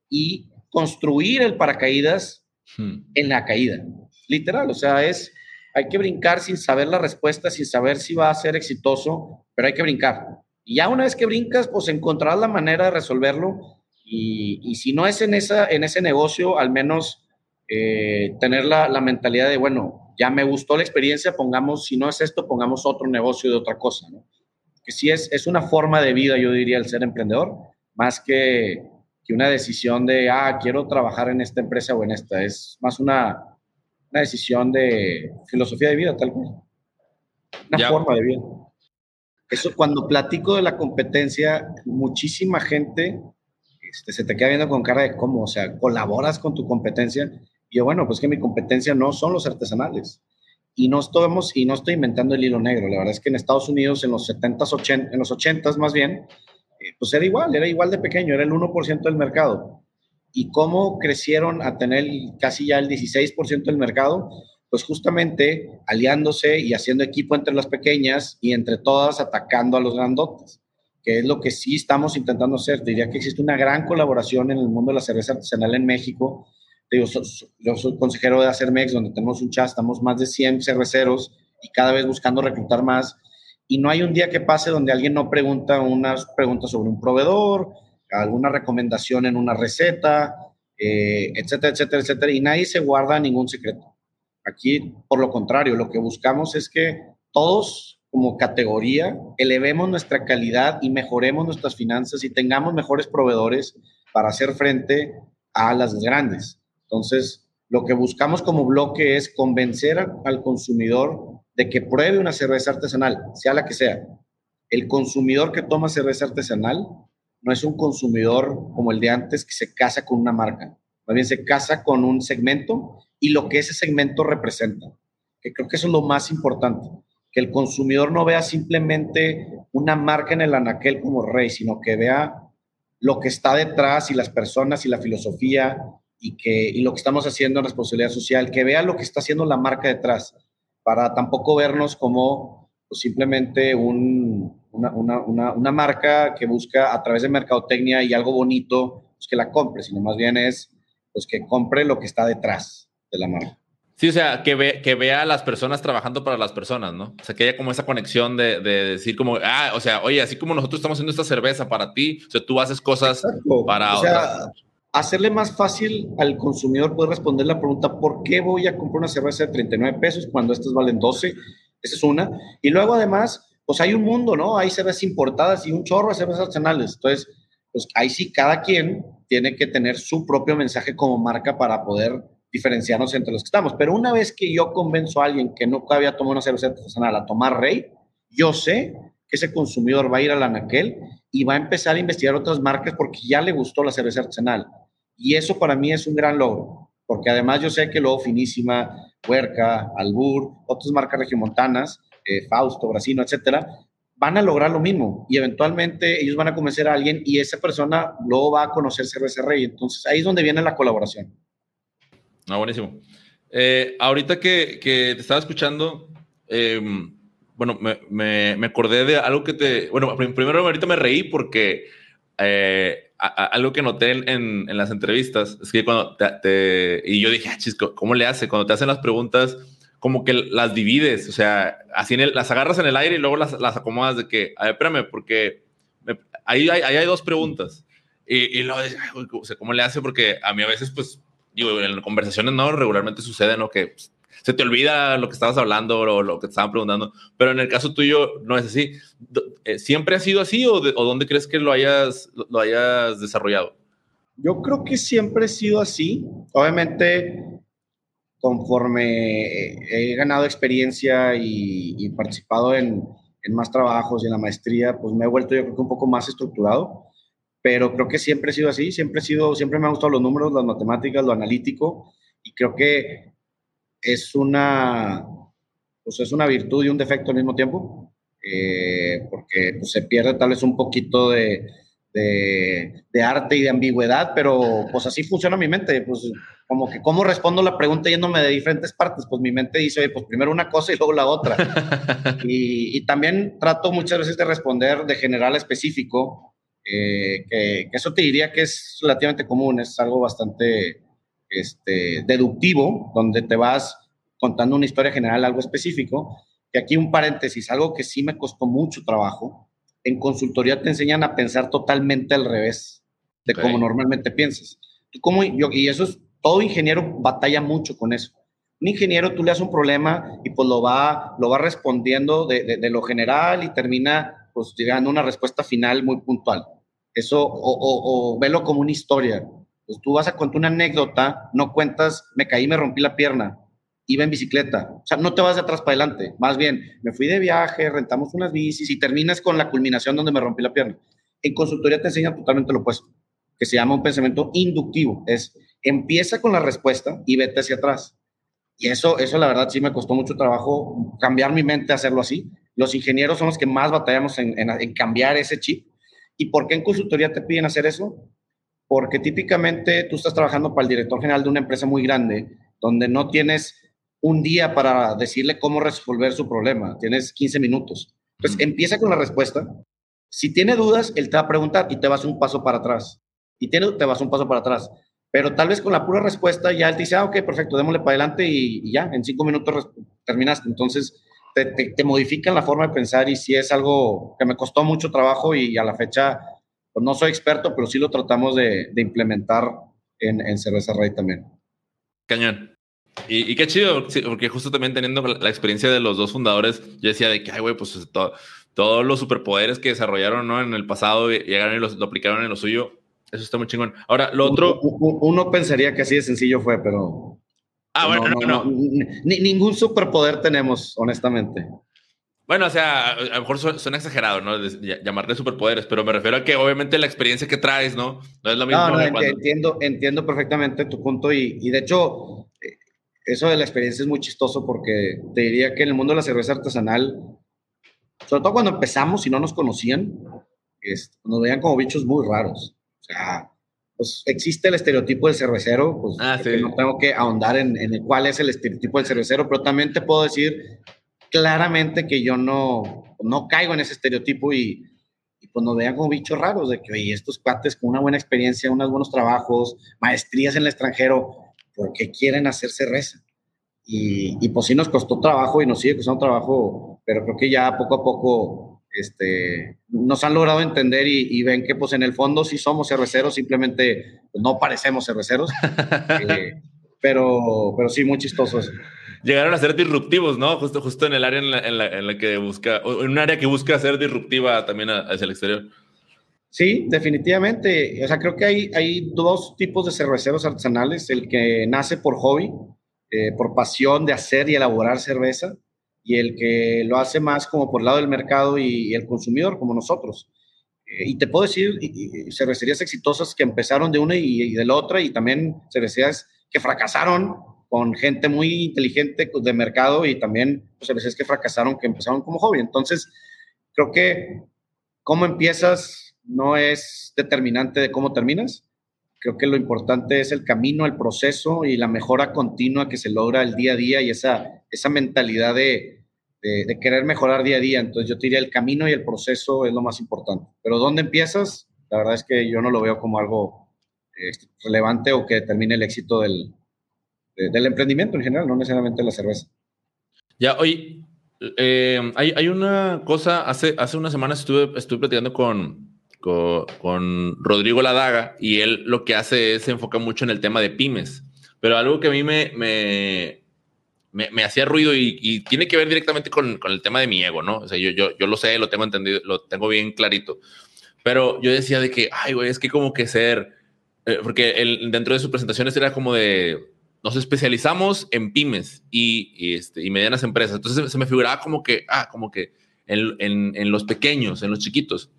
y construir el paracaídas hmm. en la caída. Literal, o sea, es, hay que brincar sin saber la respuesta, sin saber si va a ser exitoso, pero hay que brincar. Y ya una vez que brincas, pues encontrarás la manera de resolverlo y, y si no es en, esa, en ese negocio, al menos eh, tener la, la mentalidad de, bueno, ya me gustó la experiencia, pongamos, si no es esto, pongamos otro negocio de otra cosa, ¿no? Que sí es, es una forma de vida, yo diría, el ser emprendedor, más que, que una decisión de, ah, quiero trabajar en esta empresa o en esta. Es más una, una decisión de filosofía de vida, tal cual. Una forma de vida. Eso, cuando platico de la competencia, muchísima gente este, se te queda viendo con cara de cómo, o sea, colaboras con tu competencia. Y yo, bueno, pues que mi competencia no son los artesanales. y no, estamos, y no estoy inventando el hilo negro. La verdad es que en Estados Unidos, en los 70s, 80, en los 80s más bien, eh, pues era igual, era igual de pequeño, era el 1% del mercado. ¿Y cómo crecieron a tener casi ya el 16% del mercado? Pues justamente aliándose y haciendo equipo entre las pequeñas y entre todas atacando a los grandotes, que es lo que sí estamos intentando hacer. Diría que existe una gran colaboración en el mundo de la cerveza artesanal en México yo soy consejero de Acermex, donde tenemos un chat, estamos más de 100 cerveceros y cada vez buscando reclutar más. Y no hay un día que pase donde alguien no pregunta unas preguntas sobre un proveedor, alguna recomendación en una receta, eh, etcétera, etcétera, etcétera. Y nadie se guarda ningún secreto. Aquí, por lo contrario, lo que buscamos es que todos como categoría elevemos nuestra calidad y mejoremos nuestras finanzas y tengamos mejores proveedores para hacer frente a las grandes. Entonces, lo que buscamos como bloque es convencer al consumidor de que pruebe una cerveza artesanal, sea la que sea. El consumidor que toma cerveza artesanal no es un consumidor como el de antes que se casa con una marca, más bien se casa con un segmento y lo que ese segmento representa, que creo que eso es lo más importante, que el consumidor no vea simplemente una marca en el anaquel como rey, sino que vea lo que está detrás y las personas y la filosofía y, que, y lo que estamos haciendo en responsabilidad social, que vea lo que está haciendo la marca detrás, para tampoco vernos como pues, simplemente un, una, una, una, marca que busca a través de mercadotecnia y algo bonito, pues que la compre, sino más bien es pues que compre lo que está detrás de la marca. Sí, o sea, que, ve, que vea a las personas trabajando para las personas, ¿no? O sea, que haya como esa conexión de, de, decir como, ah, o sea, oye, así como nosotros estamos haciendo esta cerveza para ti, o sea, tú haces cosas para o sea, hacerle más fácil al consumidor poder responder la pregunta, ¿por qué voy a comprar una cerveza de 39 pesos cuando estas valen 12? Esa es una. Y luego además, pues hay un mundo, ¿no? Hay cervezas importadas y un chorro de cervezas artesanales. Entonces, pues ahí sí cada quien tiene que tener su propio mensaje como marca para poder diferenciarnos entre los que estamos. Pero una vez que yo convenzo a alguien que nunca había tomado una cerveza artesanal a tomar Rey, yo sé que ese consumidor va a ir a la Anaquel y va a empezar a investigar otras marcas porque ya le gustó la cerveza artesanal. Y eso para mí es un gran logro, porque además yo sé que luego Finísima, Huerca, Albur, otras marcas regiomontanas, eh, Fausto, Brasino, etcétera, van a lograr lo mismo y eventualmente ellos van a convencer a alguien y esa persona luego va a conocer Cerveza Rey. Entonces ahí es donde viene la colaboración. Ah, buenísimo. Eh, ahorita que, que, te estaba escuchando, em, bueno, me, me, me, acordé de algo que te. Bueno, primero ahorita me reí porque eh, algo que noté en, en, las entrevistas es que cuando te, y yo dije, ah, chisco, ¿cómo le hace? Cuando te hacen las preguntas, como que las divides, o sea, así en las agarras en el aire y luego las, las acomodas de que, a ver, espérame, porque ahí, hay, ahí hay dos preguntas. Y, y luego, o sea, ¿cómo le hace? Porque a mí a veces, pues, digo, en conversaciones no regularmente sucede, ¿no? Que pues, se te olvida lo que estabas hablando o lo que te estaban preguntando, pero en el caso tuyo no es así. Eh, ¿Siempre ha sido así o, o dónde crees que lo hayas, lo hayas desarrollado? Yo creo que siempre ha sido así. Obviamente, conforme he ganado experiencia y, participado en, más trabajos y en la maestría, pues me he vuelto yo creo un poco más estructurado. Pero creo que siempre he sido así, siempre he sido, siempre me han gustado los números, las matemáticas, lo analítico, y creo que es una, pues es una virtud y un defecto al mismo tiempo, eh, porque pues, se pierde tal vez un poquito de, de, arte y de ambigüedad, pero pues así funciona mi mente, pues como que cómo respondo la pregunta yéndome de diferentes partes, pues mi mente dice, pues primero una cosa y luego la otra. y, también trato muchas veces de responder de general a específico, eh, que, que, eso te diría que es relativamente común, es algo bastante este, deductivo, donde te vas contando una historia general, algo específico. Y aquí un paréntesis, algo que sí me costó mucho trabajo. En consultoría te enseñan a pensar totalmente al revés de cómo normalmente piensas. ¿Tú cómo, yo, y eso es, todo ingeniero batalla mucho con eso. Un ingeniero tú le haces un problema y pues lo va, lo va respondiendo de, de, lo general y termina pues llegando a una respuesta final muy puntual. Eso, o, o, o velo como una historia. Pues tú vas a contar una anécdota, no cuentas, me caí, me rompí la pierna, iba en bicicleta. O sea, no te vas de atrás para adelante. Más bien, me fui de viaje, rentamos unas bicis y terminas con la culminación donde me rompí la pierna. En consultoría te enseñan totalmente lo opuesto, que se llama un pensamiento inductivo. Es, empieza con la respuesta y vete hacia atrás. Y eso, eso la verdad sí me costó mucho trabajo cambiar mi mente a hacerlo así. Los ingenieros son los que más batallamos en, en, cambiar ese chip. ¿Y por qué en consultoría te piden hacer eso? Porque típicamente tú estás trabajando para el director general de una empresa muy grande, donde no tienes un día para decirle cómo resolver su problema, tienes 15 minutos. Entonces, empieza con la respuesta. Si tiene dudas, él te va a preguntar y te vas un paso para atrás. Y tiene, te vas un paso para atrás. Pero tal vez con la pura respuesta ya él te dice, ah, ok, perfecto, démosle para adelante y, ya, en cinco minutos terminaste. Entonces, te, te, modifican la forma de pensar y si es algo que me costó mucho trabajo y a la fecha, pues no soy experto, pero sí lo tratamos de, de implementar en, en Cerveza Rey también. Cañón. Y, qué chido, porque justo también teniendo la experiencia de los dos fundadores, yo decía de que, ay, güey, pues todos los superpoderes que desarrollaron ¿no? en el pasado llegaron y los, lo aplicaron en lo suyo eso está muy chingón. Ahora, lo otro. Uno pensaría que así de sencillo fue, pero. Ah, bueno, no, no, ningún superpoder tenemos, honestamente. Bueno, o sea, a lo mejor suena exagerado, ¿no? Llamarle superpoderes, pero me refiero a que obviamente la experiencia que traes, ¿no? No es lo mismo. No, no, entiendo, entiendo perfectamente tu punto y, y, de hecho, eso de la experiencia es muy chistoso porque te diría que en el mundo de la cerveza artesanal, sobre todo cuando empezamos y no nos conocían, nos veían como bichos muy raros. O sea, pues existe el estereotipo del cervecero, pues ah, no tengo que ahondar en, en cuál es el estereotipo del cervecero, pero también te puedo decir claramente que yo no, no caigo en ese estereotipo y, y pues nos vean como bichos raros, de que, oye, estos cuates con una buena experiencia, unos buenos trabajos, maestrías en el extranjero, ¿por qué quieren hacer cerveza? Y, y pues sí nos costó trabajo y nos sigue costando trabajo, pero creo que ya poco a poco este, nos han logrado entender y, ven que pues en el fondo sí somos cerveceros, simplemente pues, no parecemos cerveceros, eh, pero, pero sí, muy chistosos. Llegaron a ser disruptivos, ¿no? Justo, justo en el área en la, que busca, en un área que busca ser disruptiva también hacia el exterior. Sí, definitivamente. O sea, creo que hay, hay dos tipos de cerveceros artesanales, el que nace por hobby, eh, por pasión de hacer y elaborar cerveza, y el que lo hace más como por el lado del mercado y, el consumidor, como nosotros. Eh, y te puedo decir cervecerías exitosas que empezaron de una y, de la otra, y también cervecerías que fracasaron con gente muy inteligente de mercado y también pues, cervecerías que fracasaron, que empezaron como hobby. Entonces, creo que cómo empiezas no es determinante de cómo terminas. Creo que lo importante es el camino, el proceso y la mejora continua que se logra el día a día y esa esa mentalidad de, de, querer mejorar día a día. Entonces yo te diría el camino y el proceso es lo más importante. Pero ¿dónde empiezas? La verdad es que yo no lo veo como algo este, relevante o que determine el éxito del, del emprendimiento en general, no necesariamente la cerveza. Ya, hoy eh, hay, hay, una cosa, hace, hace unas semanas estuve, estuve platicando con, con, con, Rodrigo Ladaga y él lo que hace es se enfoca mucho en el tema de pymes. Pero algo que a mí me, me, me, hacía ruido y, tiene que ver directamente con, el tema de mi ego, ¿no? O sea, yo, yo, yo lo sé, lo tengo entendido, lo tengo bien clarito. Pero yo decía de que, ay, güey, es que como que ser, eh, porque el, dentro de sus presentaciones era como de, nos especializamos en pymes y, este, y medianas empresas. Entonces se me figuraba como que, ah, como que en, en, en, los pequeños, en los chiquitos.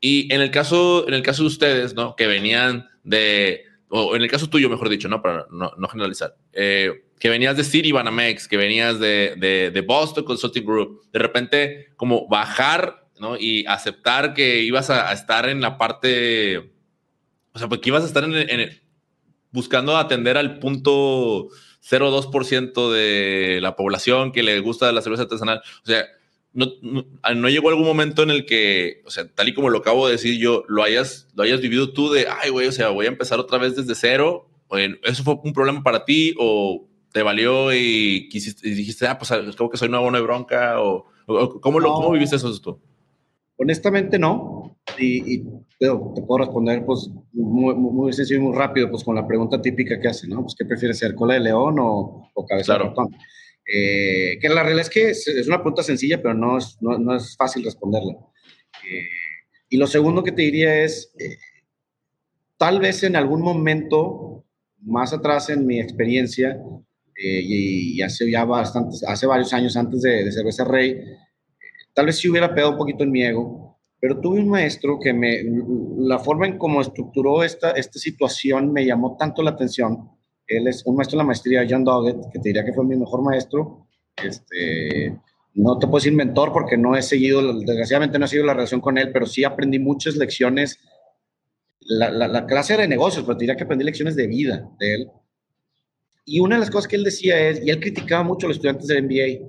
Y en el caso, en el caso de ustedes, ¿no? Que venían de, o en el caso tuyo, mejor dicho, ¿no? Para no, generalizar. Eh, que venías de City Banamex, que venías de, de, Boston Consulting Group, de repente como bajar ¿no? y aceptar que ibas a, estar en la parte, o sea, porque ibas a estar en, buscando atender al punto 0,2% de la población que le gusta la cerveza artesanal. O sea, no, no, llegó algún momento en el que, o sea, tal y como lo acabo de decir yo, lo hayas, lo hayas vivido tú de, ay, güey, o sea, voy a empezar otra vez desde cero. ¿Eso fue un problema para ti o te valió y, quisiste, y dijiste, ah, pues como que soy nuevo, no hay bronca? ¿O, ¿cómo, lo, ¿Cómo viviste eso tú? Honestamente no. Y, te puedo responder pues muy, muy, sencillo y muy rápido, pues con la pregunta típica que hacen, ¿no? Pues ¿qué prefieres ser, cola de león o, o cabeza de ratón? Eh, que la realidad es que es, una pregunta sencilla, pero no es, no, no es fácil responderla. Eh, y lo segundo que te diría es, eh, tal vez en algún momento, más atrás en mi experiencia, eh, y, hace ya bastantes, hace varios años antes de, de Cerveza Rey, tal vez sí hubiera pegado un poquito en mi ego, pero tuve un maestro que me, la forma en cómo estructuró esta, esta situación me llamó tanto la atención Él es un maestro de la maestría, John Doggett, que te diría que fue mi mejor maestro. Este, no te puedo decir mentor porque no he seguido, desgraciadamente no he seguido la relación con él, pero sí aprendí muchas lecciones. La, la, clase era de negocios, pero te diría que aprendí lecciones de vida de él. Y una de las cosas que él decía es, y él criticaba mucho a los estudiantes del MBA,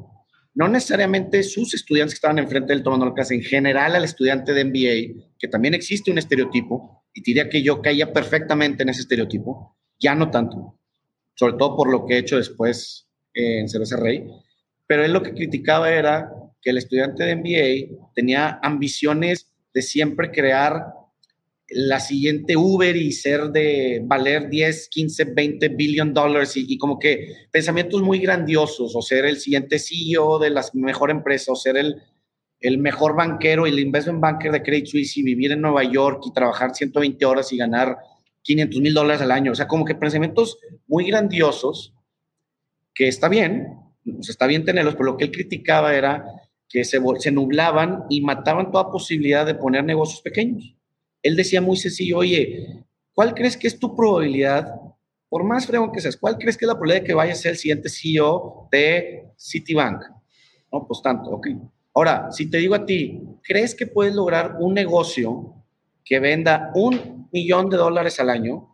no necesariamente sus estudiantes que estaban enfrente de él tomando la clase, en general al estudiante de MBA, que también existe un estereotipo, y diría que yo caía perfectamente en ese estereotipo, ya no tanto, sobre todo por lo que he hecho después eh, en Cerveza Rey, pero él lo que criticaba era que el estudiante de MBA tenía ambiciones de siempre crear la siguiente Uber y ser de valer 10, 15, 20 billion dólares y, como que pensamientos muy grandiosos o ser el siguiente CEO de la mejor empresa o ser el, el mejor banquero y el investment banker de Credit Suisse y vivir en Nueva York y trabajar 120 horas y ganar 500 mil dólares al año. O sea, como que pensamientos muy grandiosos que está bien, está bien tenerlos, pero lo que él criticaba era que se, nublaban y mataban toda posibilidad de poner negocios pequeños. Él decía muy sencillo, oye, ¿cuál crees que es tu probabilidad, por más fregón que seas, cuál crees que es la probabilidad de que vayas a ser el siguiente CEO de Citibank? No, pues tanto, ok. Ahora, si te digo a ti, ¿crees que puedes lograr un negocio que venda un millón de dólares al año,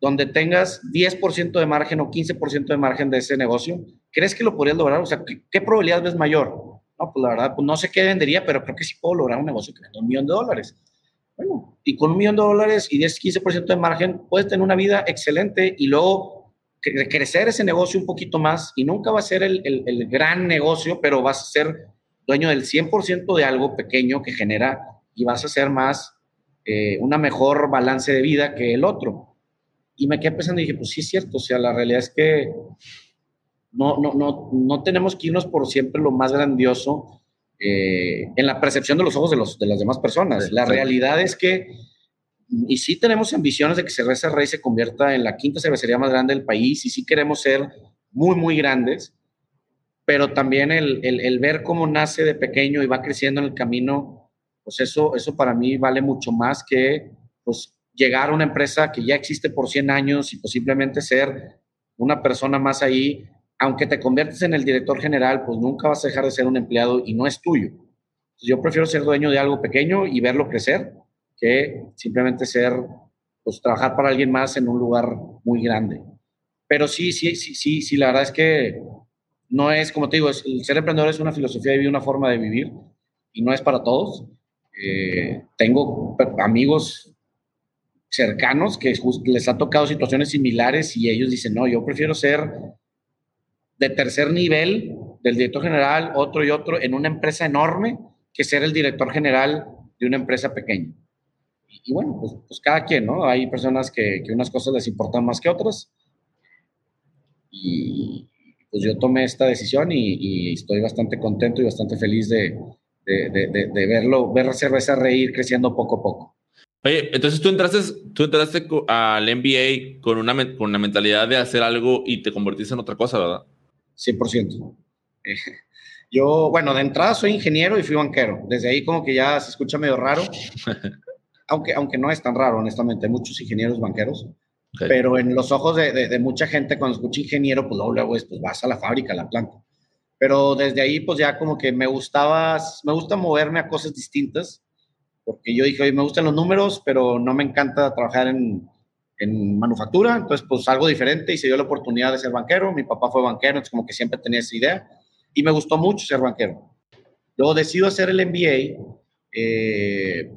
donde tengas 10% de margen o 15% de margen de ese negocio? ¿Crees que lo podrías lograr? O sea, ¿qué, probabilidad ves mayor? No, pues la verdad, pues no sé qué vendería, pero creo que sí puedo lograr un negocio que venda un millón de dólares. Bueno, y con un millón de dólares y 10, 15% de margen, puedes tener una vida excelente y luego crecer ese negocio un poquito más y nunca va a ser el, gran negocio, pero vas a ser dueño del 100% de algo pequeño que genera y vas a ser más, eh, una mejor balance de vida que el otro. Y me quedé pensando y dije, pues sí es cierto, o sea, la realidad es que no, no, no, no tenemos que irnos por siempre lo más grandioso eh, en la percepción de los ojos de, los, de las demás personas. la realidad es que, y sí tenemos ambiciones de que Cerveza Rey se convierta en la quinta cervecería más grande del país, y sí queremos ser muy, muy grandes, pero también el, el, el, ver cómo nace de pequeño y va creciendo en el camino, pues eso, eso para mí vale mucho más que pues, llegar a una empresa que ya existe por 100 años y posiblemente ser una persona más ahí aunque te conviertes en el director general, pues nunca vas a dejar de ser un empleado y no es tuyo. yo prefiero ser dueño de algo pequeño y verlo crecer que simplemente ser, pues trabajar para alguien más en un lugar muy grande. Pero sí, sí, sí, sí, sí, la verdad es que no es, como te digo, el ser emprendedor es una filosofía de vida, una forma de vivir y no es para todos. Eh, tengo amigos cercanos que les ha tocado situaciones similares y ellos dicen, no, yo prefiero ser de tercer nivel del director general, otro y otro, en una empresa enorme, que ser el director general de una empresa pequeña. Y, bueno, pues, pues, cada quien, ¿no? Hay personas que, que, unas cosas les importan más que otras. Y pues yo tomé esta decisión y, estoy bastante contento y bastante feliz de, de, de, de, verlo, ver cerveza reír creciendo poco a poco. Oye, entonces tú entraste, tú entraste al MBA con una, con una mentalidad de hacer algo y te convertiste en otra cosa, ¿verdad? 100%. Eh, yo, bueno, de entrada soy ingeniero y fui banquero. Desde ahí como que ya se escucha medio raro, aunque, aunque no es tan raro, honestamente. Hay muchos ingenieros banqueros. Pero en los ojos de, de, mucha gente, cuando escucha ingeniero, pues luego, pues vas a la fábrica, a la planta. Pero desde ahí, pues ya como que me gustaba, me gusta moverme a cosas distintas, porque yo dije, oye, me gustan los números, pero no me encanta trabajar en, en manufactura, entonces pues algo diferente y se dio la oportunidad de ser banquero. Mi papá fue banquero, entonces como que siempre tenía esa idea y me gustó mucho ser banquero. Luego decido hacer el MBA. Eh,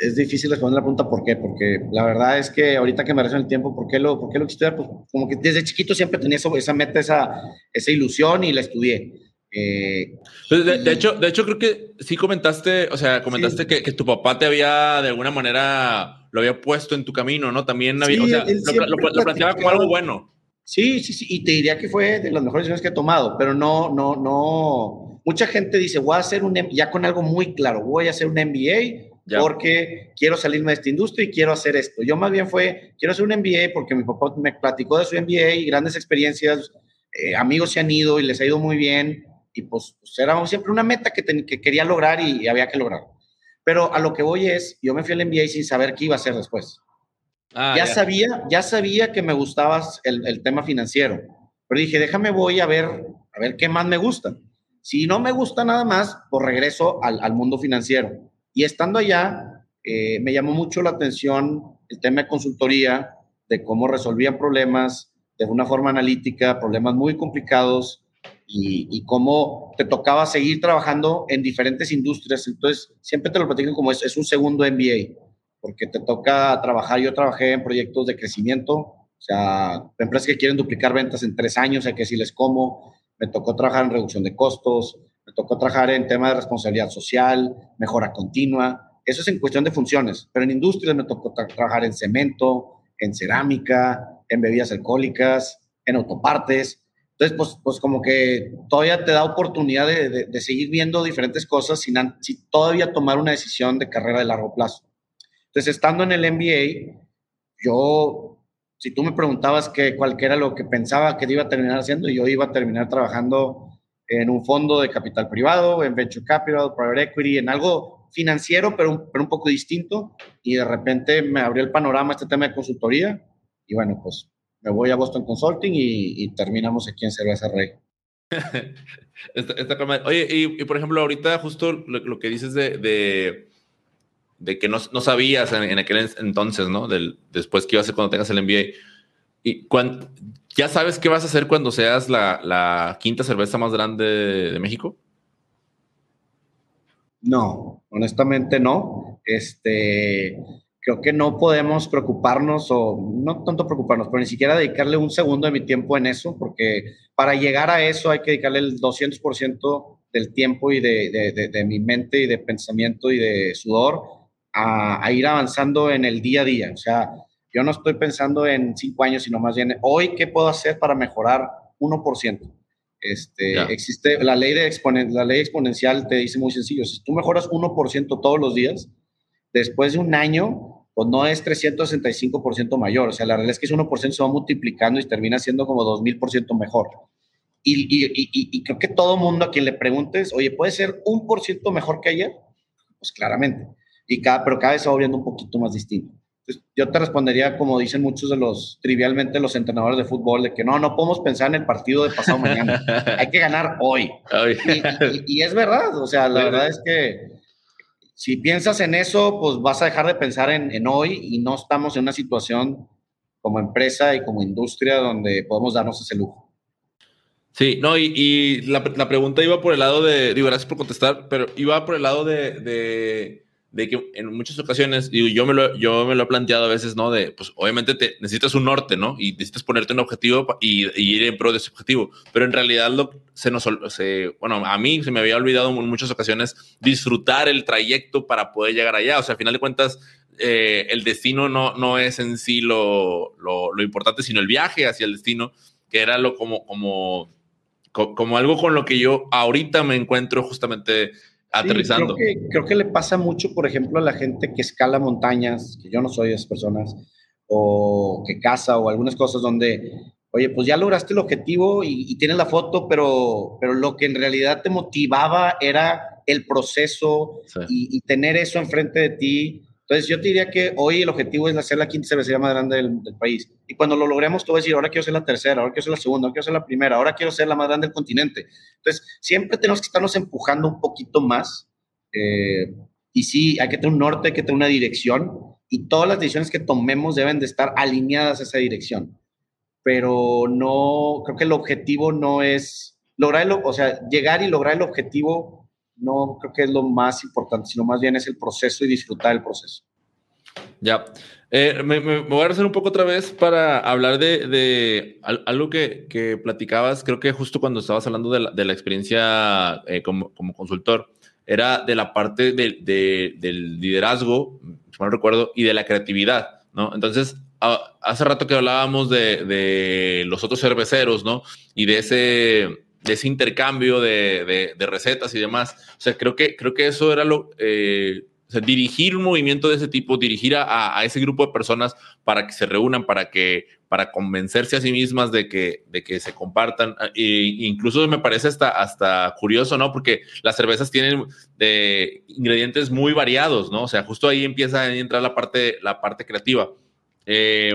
es difícil responder la pregunta por qué, porque la verdad es que ahorita que me recién el tiempo, ¿por qué lo, por qué lo estudiar? Pues como que desde chiquito siempre tenía esa meta, esa, esa ilusión y la estudié. Eh, pues, de, hecho, de hecho, creo que sí comentaste, o sea, comentaste que, que, tu papá te había de alguna manera lo había puesto en tu camino, ¿no? También había, o sea, lo, planteaba como algo bueno. Sí, sí, sí, y te diría que fue de las mejores decisiones que he tomado, pero no, no, no. Mucha gente dice, voy a hacer un, ya con algo muy claro, voy a hacer un MBA porque quiero salirme de esta industria y quiero hacer esto. Yo más bien fue, quiero hacer un MBA porque mi papá me platicó de su MBA y grandes experiencias, eh, amigos se han ido y les ha ido muy bien, y pues, pues era siempre una meta que, que quería lograr y, y había que lograr. Pero a lo que voy es, yo me fui al MBA sin saber qué iba a hacer después. Ah, ya, sabía, ya sabía que me gustaba el, el, tema financiero, pero dije, déjame voy a ver, a ver qué más me gusta. Si no me gusta nada más, pues regreso al, al mundo financiero. Y estando allá, eh, me llamó mucho la atención el tema de consultoría, de cómo resolvían problemas de una forma analítica, problemas muy complicados y, cómo te tocaba seguir trabajando en diferentes industrias. Entonces, siempre te lo platican como es, un segundo MBA, porque te toca trabajar. Yo trabajé en proyectos de crecimiento, o sea, empresas que quieren duplicar ventas en tres años, hay que decirles cómo. Me tocó trabajar en reducción de costos, me tocó trabajar en temas de responsabilidad social, mejora continua. Eso es en cuestión de funciones, pero en industrias me tocó trabajar en cemento, en cerámica, en bebidas alcohólicas, en autopartes. Entonces, pues, pues como que todavía te da oportunidad de, de, seguir viendo diferentes cosas sin, sin, todavía tomar una decisión de carrera de largo plazo. Entonces, estando en el MBA, yo, si tú me preguntabas que cuál era lo que pensaba que iba a terminar haciendo, yo iba a terminar trabajando en un fondo de capital privado, en venture capital, private equity, en algo financiero, pero un, pero un poco distinto. Y de repente me abrió el panorama este tema de consultoría. Y bueno, pues me voy a Boston Consulting y, terminamos aquí en Cerveza Rey. Oye, y, por ejemplo, ahorita justo lo, que dices de, de, que no, no sabías en, aquel entonces, ¿no? Del, después que ibas a hacer cuando tengas el MBA. Y cuando, ¿Ya sabes qué vas a hacer cuando seas la, la quinta cerveza más grande de México? No, honestamente no. Este, creo que no podemos preocuparnos o no tanto preocuparnos, pero ni siquiera dedicarle un segundo de mi tiempo en eso, porque para llegar a eso hay que dedicarle el 200% del tiempo y de, mi mente y de pensamiento y de sudor a, a, ir avanzando en el día a día. O sea, yo no estoy pensando en cinco años, sino más bien hoy qué puedo hacer para mejorar 1%. Este, existe la ley, de la ley exponencial, te dice muy sencillo, si tú mejoras 1% todos los días, después de un año, pues no es 365% mayor, o sea, la realidad es que ese 1% se va multiplicando y termina siendo como 2000% mejor. Y, y, y, creo que todo mundo a quien le preguntes, oye, ¿puede ser un por ciento mejor que ayer? Pues claramente. Y cada, pero cada vez se va volviendo un poquito más distinto yo te respondería como dicen muchos de los, trivialmente los entrenadores de fútbol, de que no, no podemos pensar en el partido de pasado mañana, hay que ganar hoy. Y, es verdad, o sea, la verdad es que si piensas en eso, pues vas a dejar de pensar en, en, hoy y no estamos en una situación como empresa y como industria donde podemos darnos ese lujo. Sí, no, y, la, la, pregunta iba por el lado de, digo, gracias por contestar, pero iba por el lado de, de de que en muchas ocasiones, digo, yo me lo, yo me lo he planteado a veces, ¿no? De, pues obviamente te, necesitas un norte, ¿no? Y necesitas ponerte un objetivo y, ir en pro de ese objetivo. Pero en realidad lo, se nos, se, bueno, a mí se me había olvidado en muchas ocasiones disfrutar el trayecto para poder llegar allá. O sea, al final de cuentas, eh, el destino no, no es en sí lo, lo, lo, importante, sino el viaje hacia el destino, que era lo como, como, como algo con lo que yo ahorita me encuentro justamente aterrizando. creo, que, creo, que, le pasa mucho, por ejemplo, a la gente que escala montañas, que yo no soy de esas personas, o que caza, o algunas cosas donde, oye, pues ya lograste el objetivo y, tienes la foto, pero, pero lo que en realidad te motivaba era el proceso y, y, tener eso enfrente de ti entonces, yo te diría que hoy el objetivo es hacer la quinta cervecería más grande del, país. Y cuando lo logremos, tú vas a decir, ahora quiero ser la tercera, ahora quiero ser la segunda, ahora quiero ser la primera, ahora quiero ser la más grande del continente. Entonces, siempre tenemos que estarnos empujando un poquito más. Eh, y sí, hay que tener un norte, hay que tener una dirección. Y todas las decisiones que tomemos deben de estar alineadas a esa dirección. Pero no, creo que el objetivo no es lograr, o sea, llegar y lograr el objetivo no creo que es lo más importante, sino más bien es el proceso y disfrutar el proceso. Ya. Eh, me, voy a hacer un poco otra vez para hablar de, algo que, que, platicabas, creo que justo cuando estabas hablando de la, de experiencia eh, como, como, consultor, era de la parte de, del liderazgo, si mal recuerdo, y de la creatividad, ¿no? Entonces, hace rato que hablábamos de, los otros cerveceros, ¿no? Y de ese de ese intercambio de, de, recetas y demás. O sea, creo que, creo que eso era lo... Eh, o sea, dirigir un movimiento de ese tipo, dirigir a, a, ese grupo de personas para que se reúnan, para que para convencerse a sí mismas de que, de que se compartan. E incluso me parece hasta, hasta curioso, ¿no? Porque las cervezas tienen de ingredientes muy variados, ¿no? O sea, justo ahí empieza a entrar la parte, la parte creativa. Eh,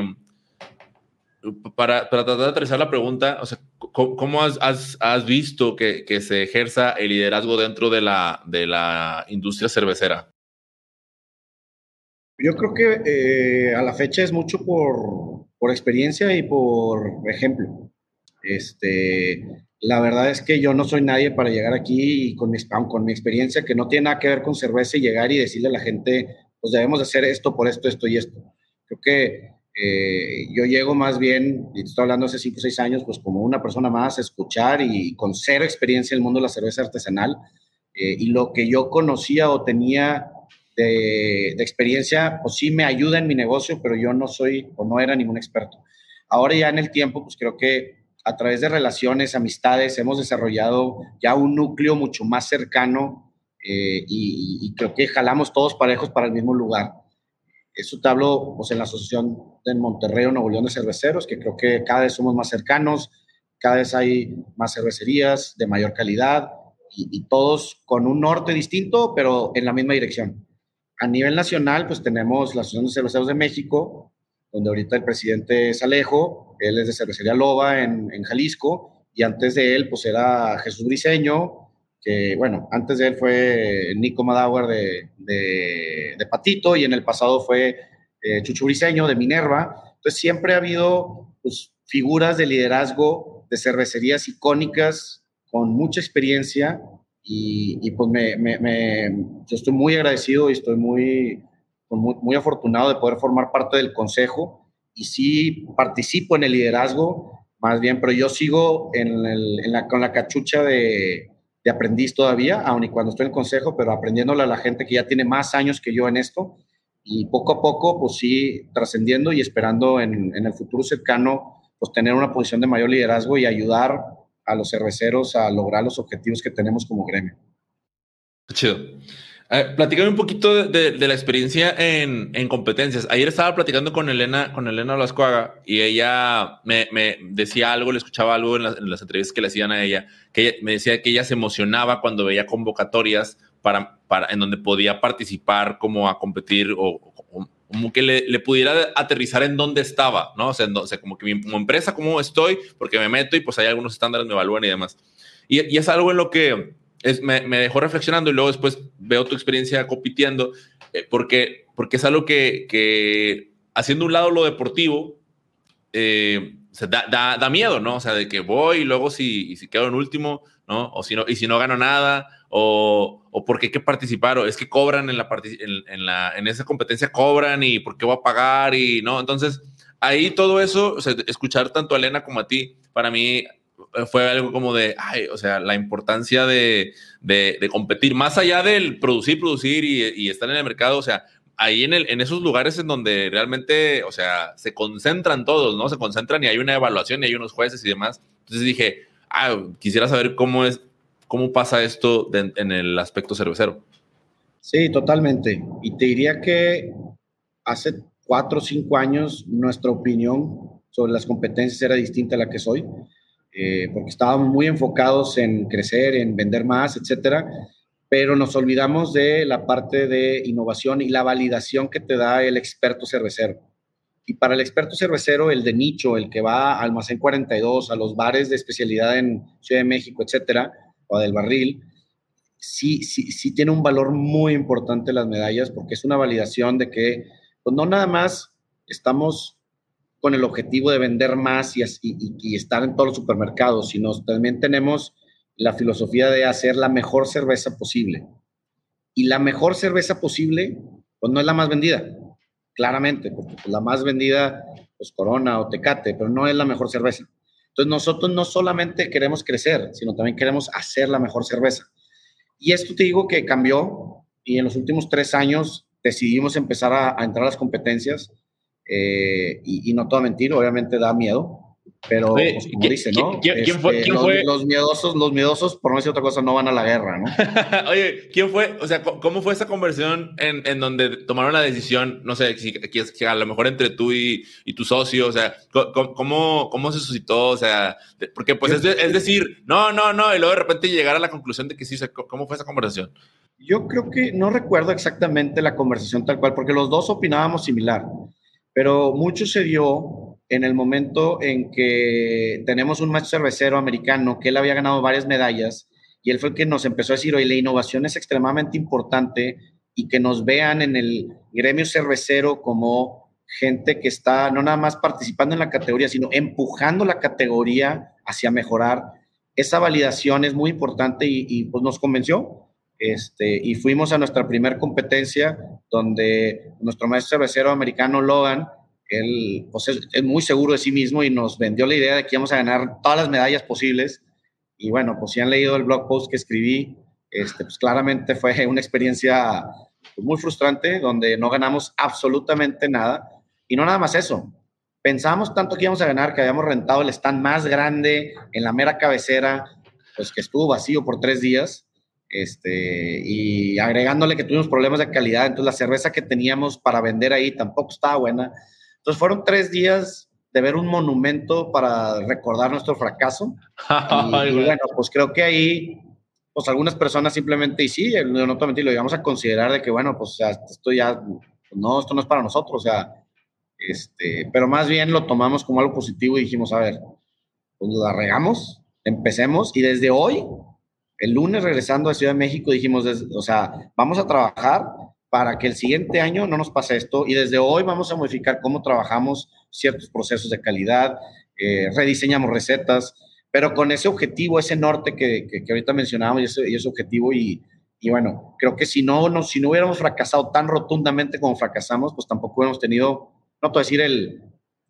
para, tratar de aterrizar la pregunta, o sea, ¿cómo, has, visto que, se ejerza el liderazgo dentro de la, de la industria cervecera? Yo creo que eh, a la fecha es mucho por, por, experiencia y por ejemplo. Este, la verdad es que yo no soy nadie para llegar aquí y con mi, con mi experiencia que no tiene nada que ver con cerveza y llegar y decirle a la gente, pues debemos hacer esto por esto, esto y esto. Creo que eh, yo llego más bien, y estoy hablando hace 5 o 6 años, pues como una persona más, a escuchar y con cero experiencia en el mundo de la cerveza artesanal. Eh, y lo que yo conocía o tenía de, experiencia, pues sí me ayuda en mi negocio, pero yo no soy o no era ningún experto. Ahora ya en el tiempo, pues creo que a través de relaciones, amistades, hemos desarrollado ya un núcleo mucho más cercano eh, y, y creo que jalamos todos parejos para el mismo lugar. Eso te hablo pues, en la Asociación de Monterrey o Nuevo León de Cerveceros, que creo que cada vez somos más cercanos, cada vez hay más cervecerías de mayor calidad y, todos con un norte distinto, pero en la misma dirección. A nivel nacional, pues tenemos la Asociación de Cerveceros de México, donde ahorita el presidente es Alejo, él es de Cervecería Loba en, en Jalisco, y antes de él, pues era Jesús Briseño, que bueno, antes de él fue Nico Madauer de, de, Patito y en el pasado fue eh, Chuchu Briseño de Minerva. Entonces siempre ha habido pues, figuras de liderazgo de cervecerías icónicas con mucha experiencia y, pues me, yo estoy muy agradecido y estoy muy, muy, afortunado de poder formar parte del consejo y sí participo en el liderazgo más bien, pero yo sigo en, el, con la cachucha de, de aprendiz todavía, aun y cuando estoy en consejo, pero aprendiéndole a la gente que ya tiene más años que yo en esto y poco a poco, pues sí, trascendiendo y esperando en, en, el futuro cercano, pues tener una posición de mayor liderazgo y ayudar a los cerveceros a lograr los objetivos que tenemos como gremio. Chido. Platícame un poquito de, la experiencia en, competencias. Ayer estaba platicando con Elena, con Elena Lascuaga y ella me, decía algo, le escuchaba algo en, las entrevistas que le hacían a ella, que me decía que ella se emocionaba cuando veía convocatorias para, para, en donde podía participar como a competir o, como que le, pudiera aterrizar en dónde estaba, ¿no? O sea, como que mi, como empresa, cómo estoy, porque me meto y pues hay algunos estándares, me evalúan y demás. y es algo en lo que me, dejó reflexionando y luego después veo tu experiencia compitiendo, eh, porque, porque es algo que, haciendo un lado lo deportivo, eh, se da, da, miedo, ¿no? O sea, de que voy y luego si, si quedo en último, ¿no? O si no, y si no gano nada, o, o porque hay que participar, o es que cobran en, la, en, la, en esa competencia, cobran y por qué voy a pagar, y no. Entonces, ahí todo eso, escuchar tanto a Elena como a ti, para mí fue algo como de, ay, o sea, la importancia de, de, competir, más allá del producir, producir y, estar en el mercado, o sea, ahí en, el, en esos lugares en donde realmente, o sea, se concentran todos, ¿no? Se concentran y hay una evaluación y hay unos jueces y demás. Entonces dije, ah, quisiera saber cómo es, cómo pasa esto en el aspecto cervecero. Sí, totalmente. Y te diría que hace cuatro o cinco años nuestra opinión sobre las competencias era distinta a la que soy. Eh, porque estábamos muy enfocados en crecer, en vender más, etcétera, pero nos olvidamos de la parte de innovación y la validación que te da el experto cervecero. Y para el experto cervecero, el de nicho, el que va a Almacén 42, a los bares de especialidad en Ciudad de México, etcétera, o del barril, sí, sí, sí tiene un valor muy importante las medallas porque es una validación de que, pues no nada más estamos con el objetivo de vender más y, estar en todos los supermercados, sino también tenemos la filosofía de hacer la mejor cerveza posible. Y la mejor cerveza posible, pues no es la más vendida, claramente, porque pues, la más vendida, pues Corona o Tecate, pero no es la mejor cerveza. Entonces nosotros no solamente queremos crecer, sino también queremos hacer la mejor cerveza. Y esto te digo que cambió y en los últimos tres años decidimos empezar a, a entrar a las competencias eh, y, no todo mentir, obviamente da miedo, pero pues, como dice, ¿no? ¿quién, fue, este, los, miedosos, los miedosos, por no decir otra cosa, no van a la guerra, ¿no? Oye, ¿quién fue, o sea, cómo fue esa conversión en, en donde tomaron la decisión, no sé, si, a lo mejor entre tú y, y tu socio, o sea, ¿cómo, cómo se suscitó? O sea, porque pues es, es, decir, no, no, no, y luego de repente llegar a la conclusión de que sí, ¿cómo fue esa conversación? Yo creo que no recuerdo exactamente la conversación tal cual, porque los dos opinábamos similar pero mucho se dio en el momento en que tenemos un maestro cervecero americano que él había ganado varias medallas y él fue el que nos empezó a decir, oye, la innovación es extremadamente importante y que nos vean en el gremio cervecero como gente que está no nada más participando en la categoría, sino empujando la categoría hacia mejorar. Esa validación es muy importante y, pues nos convenció. Este, y fuimos a nuestra primera competencia donde nuestro maestro cervecero americano Logan, él pues es, muy seguro de sí mismo y nos vendió la idea de que íbamos a ganar todas las medallas posibles. Y bueno, pues si han leído el blog post que escribí, este, pues claramente fue una experiencia muy frustrante donde no ganamos absolutamente nada. Y no nada más eso. Pensábamos tanto que íbamos a ganar que habíamos rentado el stand más grande en la mera cabecera, pues que estuvo vacío por tres días. Este, y agregándole que tuvimos problemas de calidad, entonces la cerveza que teníamos para vender ahí tampoco estaba buena. Entonces fueron tres días de ver un monumento para recordar nuestro fracaso. y, bueno, pues creo que ahí, pues algunas personas simplemente, y sí, no te lo íbamos a considerar de que, bueno, pues esto ya, no, esto no es para nosotros, o sea, este, pero más bien lo tomamos como algo positivo y dijimos, a ver, pues la regamos, empecemos y desde hoy, el lunes regresando a Ciudad de México, dijimos, o sea, vamos a trabajar para que el siguiente año no nos pase esto y desde hoy vamos a modificar cómo trabajamos ciertos procesos de calidad, eh, rediseñamos recetas, pero con ese objetivo, ese norte que, que, ahorita mencionábamos y ese, objetivo y, bueno, creo que si no, no, si no hubiéramos fracasado tan rotundamente como fracasamos, pues tampoco hubiéramos tenido no puedo decir el,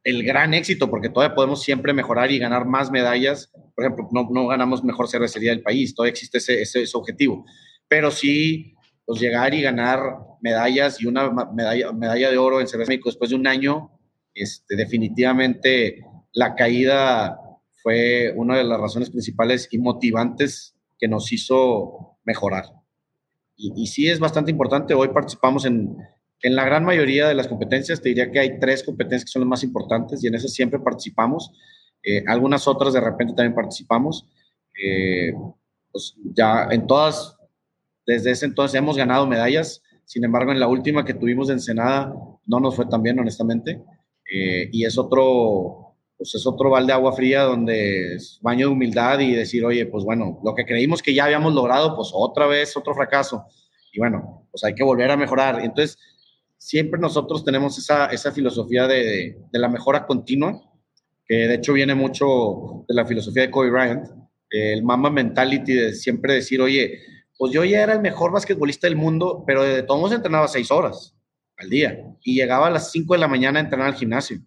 el gran éxito, porque todavía podemos siempre mejorar y ganar más medallas. Por ejemplo, no, ganamos mejor cervecería del país, todavía existe ese, ese, objetivo. Pero sí, pues llegar y ganar medallas y una medalla, medalla de oro en Cerveza México después de un año, este, definitivamente la caída fue una de las razones principales y motivantes que nos hizo mejorar. Y, y sí es bastante importante, hoy participamos en, en la gran mayoría de las competencias, te diría que hay tres competencias que son las más importantes y en esas siempre participamos. Eh, algunas otras de repente también participamos. Eh, pues ya en todas, desde ese entonces hemos ganado medallas. Sin embargo, en la última que tuvimos en Ensenada no nos fue tan bien, honestamente. Eh, y es otro, pues es otro balde de agua fría donde es baño de humildad y decir, oye, pues bueno, lo que creímos que ya habíamos logrado, pues otra vez otro fracaso. Y bueno, pues hay que volver a mejorar. Entonces, siempre nosotros tenemos esa, esa filosofía de, de, la mejora continua, que de hecho viene mucho de la filosofía de Kobe Bryant, el Mamba Mentality de siempre decir, oye, pues yo ya era el mejor basquetbolista del mundo, pero de todos entrenaba seis horas al día y llegaba a las cinco de la mañana a entrenar al gimnasio